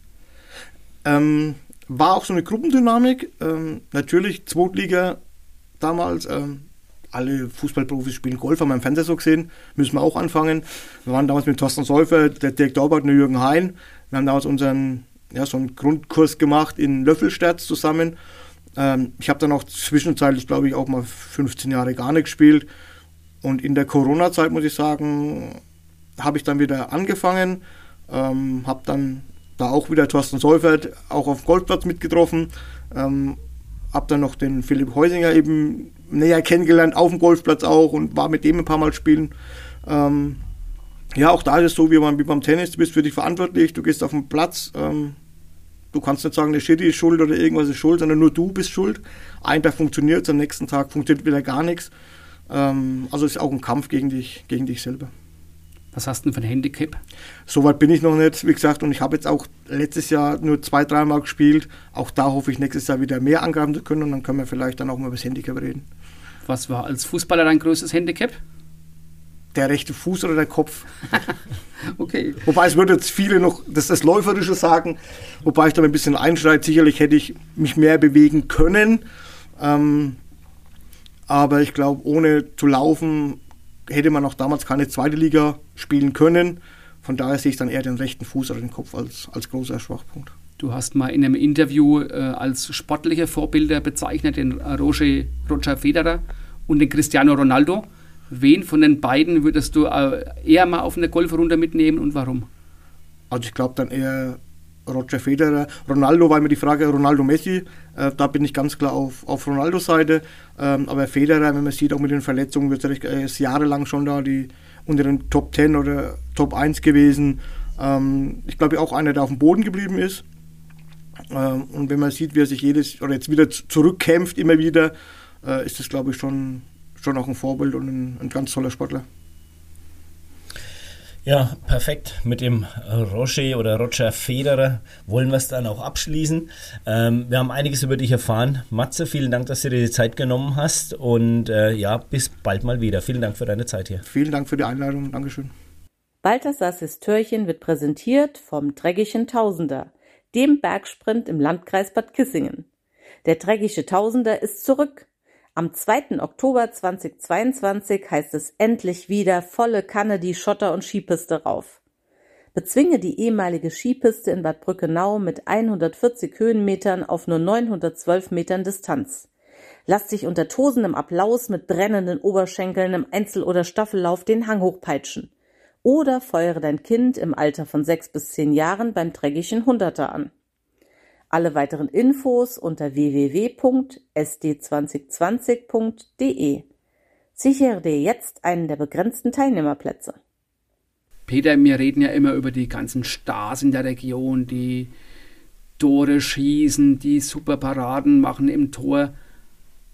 Ähm, war auch so eine Gruppendynamik. Ähm, natürlich Zweitliga damals. Ähm, alle Fußballprofis spielen Golf, haben wir im Fernseher so gesehen, müssen wir auch anfangen. Wir waren damals mit Thorsten Säufer, der Dirk Daubert und Jürgen Hein. Wir haben damals unseren, ja, so einen Grundkurs gemacht in Löffelstadt zusammen. Ähm, ich habe dann auch zwischenzeitlich, glaube ich, auch mal 15 Jahre gar nicht gespielt. Und in der Corona-Zeit, muss ich sagen, habe ich dann wieder angefangen, ähm, habe dann da auch wieder Thorsten Seufert auch auf dem Golfplatz mitgetroffen, ähm, habe dann noch den Philipp Heusinger eben näher kennengelernt, auf dem Golfplatz auch und war mit dem ein paar Mal spielen. Ähm, ja, auch da ist es so wie beim, wie beim Tennis, du bist für dich verantwortlich, du gehst auf den Platz, ähm, du kannst nicht sagen, der Schiri ist schuld oder irgendwas ist schuld, sondern nur du bist schuld. Ein Tag funktioniert am nächsten Tag funktioniert wieder gar nichts. Ähm, also ist auch ein Kampf gegen dich, gegen dich selber. Was hast du denn für ein Handicap? Soweit bin ich noch nicht, wie gesagt, und ich habe jetzt auch letztes Jahr nur zwei, dreimal gespielt. Auch da hoffe ich nächstes Jahr wieder mehr angreifen zu können und dann können wir vielleicht dann auch mal über das Handicap reden. Was war als Fußballer dein größtes Handicap? Der rechte Fuß oder der Kopf. okay. Wobei es würde jetzt viele noch das, das Läuferische sagen, wobei ich da ein bisschen einschreite. Sicherlich hätte ich mich mehr bewegen können. Ähm, aber ich glaube, ohne zu laufen hätte man auch damals keine zweite Liga spielen können. Von daher sehe ich dann eher den rechten Fuß oder den Kopf als, als großer Schwachpunkt. Du hast mal in einem Interview äh, als sportliche Vorbilder bezeichnet den Roger, Roger Federer und den Cristiano Ronaldo. Wen von den beiden würdest du äh, eher mal auf eine Golfrunde mitnehmen und warum? Also ich glaube dann eher Roger Federer. Ronaldo war immer die Frage, Ronaldo Messi. Äh, da bin ich ganz klar auf, auf Ronaldos Seite. Ähm, aber Federer, wenn man sieht, auch mit den Verletzungen, wird er ist jahrelang schon da die unter den Top 10 oder Top 1 gewesen. Ähm, ich glaube auch einer, der auf dem Boden geblieben ist. Ähm, und wenn man sieht, wie er sich jedes oder jetzt wieder zurückkämpft, immer wieder, äh, ist das, glaube ich, schon, schon auch ein Vorbild und ein, ein ganz toller Sportler. Ja, perfekt. Mit dem Roger oder Roger Federer wollen wir es dann auch abschließen. Ähm, wir haben einiges über dich erfahren. Matze, vielen Dank, dass du dir die Zeit genommen hast und äh, ja, bis bald mal wieder. Vielen Dank für deine Zeit hier. Vielen Dank für die Einladung. Dankeschön. Balthasars Histörchen wird präsentiert vom Dreckischen Tausender dem Bergsprint im Landkreis Bad Kissingen. Der Dreckigsche Tausender ist zurück. Am 2. Oktober 2022 heißt es endlich wieder volle Kanne die Schotter- und Skipiste rauf. Bezwinge die ehemalige Skipiste in Bad Brückenau mit 140 Höhenmetern auf nur 912 Metern Distanz. Lass dich unter tosendem Applaus mit brennenden Oberschenkeln im Einzel- oder Staffellauf den Hang hochpeitschen oder feuere dein Kind im Alter von sechs bis zehn Jahren beim dreckigen Hunderter an. Alle weiteren Infos unter www.sd2020.de. Sichere dir jetzt einen der begrenzten Teilnehmerplätze. Peter, wir reden ja immer über die ganzen Stars in der Region, die Tore schießen, die super Paraden machen im Tor.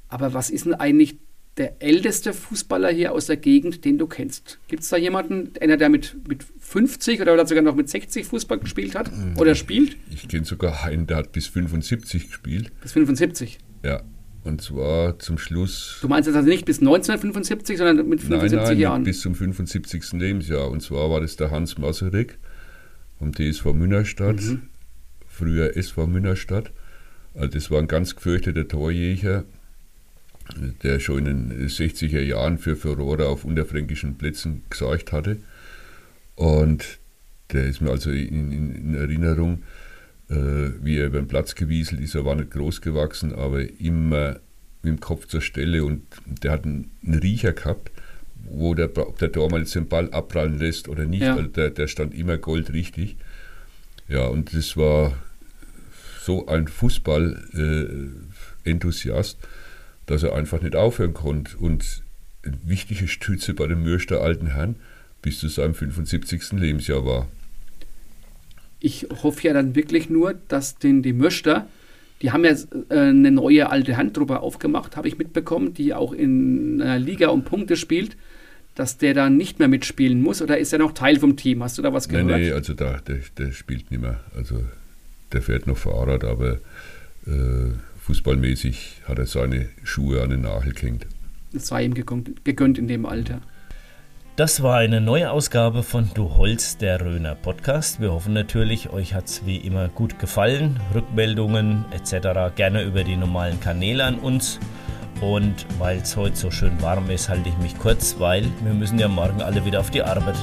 Aber was ist denn eigentlich der älteste Fußballer hier aus der Gegend, den du kennst? Gibt es da jemanden, einer, der mit, mit 50 oder sogar noch mit 60 Fußball gespielt hat oder spielt? Ich kenne sogar einen, der hat bis 75 gespielt. Bis 75? Ja. Und zwar zum Schluss. Du meinst jetzt also nicht bis 1975, sondern mit 75 nein, nein, Jahren? bis zum 75. Lebensjahr. Und zwar war das der Hans Masaryk vom TSV Münnerstadt, mhm. früher SV Münnerstadt. Also das war ein ganz gefürchteter Torjäger der schon in den 60er Jahren für Furore auf unterfränkischen Plätzen gesorgt hatte. Und der ist mir also in, in, in Erinnerung, äh, wie er über den Platz gewieselt ist. Er war nicht groß gewachsen, aber immer mit dem Kopf zur Stelle und der hat einen, einen Riecher gehabt, wo der, ob der Tormann jetzt den Ball abprallen lässt oder nicht. Ja. Also der, der stand immer goldrichtig. Ja, und das war so ein Fußball-Enthusiast, dass er einfach nicht aufhören konnte. Und eine wichtige Stütze bei dem Mürster alten Herrn bis zu seinem 75. Lebensjahr war. Ich hoffe ja dann wirklich nur, dass den die Möster, die haben ja äh, eine neue alte Handtruppe aufgemacht, habe ich mitbekommen, die auch in einer Liga um Punkte spielt, dass der dann nicht mehr mitspielen muss oder ist er noch Teil vom Team? Hast du da was gehört? nee, also da, der, der spielt nicht mehr. Also der fährt noch Fahrrad, aber äh, fußballmäßig hat er seine Schuhe an den Nagel gehängt. Das sei ihm gegönnt, gegönnt in dem Alter. Das war eine neue Ausgabe von Du Holz, der Röner Podcast. Wir hoffen natürlich, euch hat es wie immer gut gefallen. Rückmeldungen etc. gerne über die normalen Kanäle an uns. Und weil es heute so schön warm ist, halte ich mich kurz, weil wir müssen ja morgen alle wieder auf die Arbeit.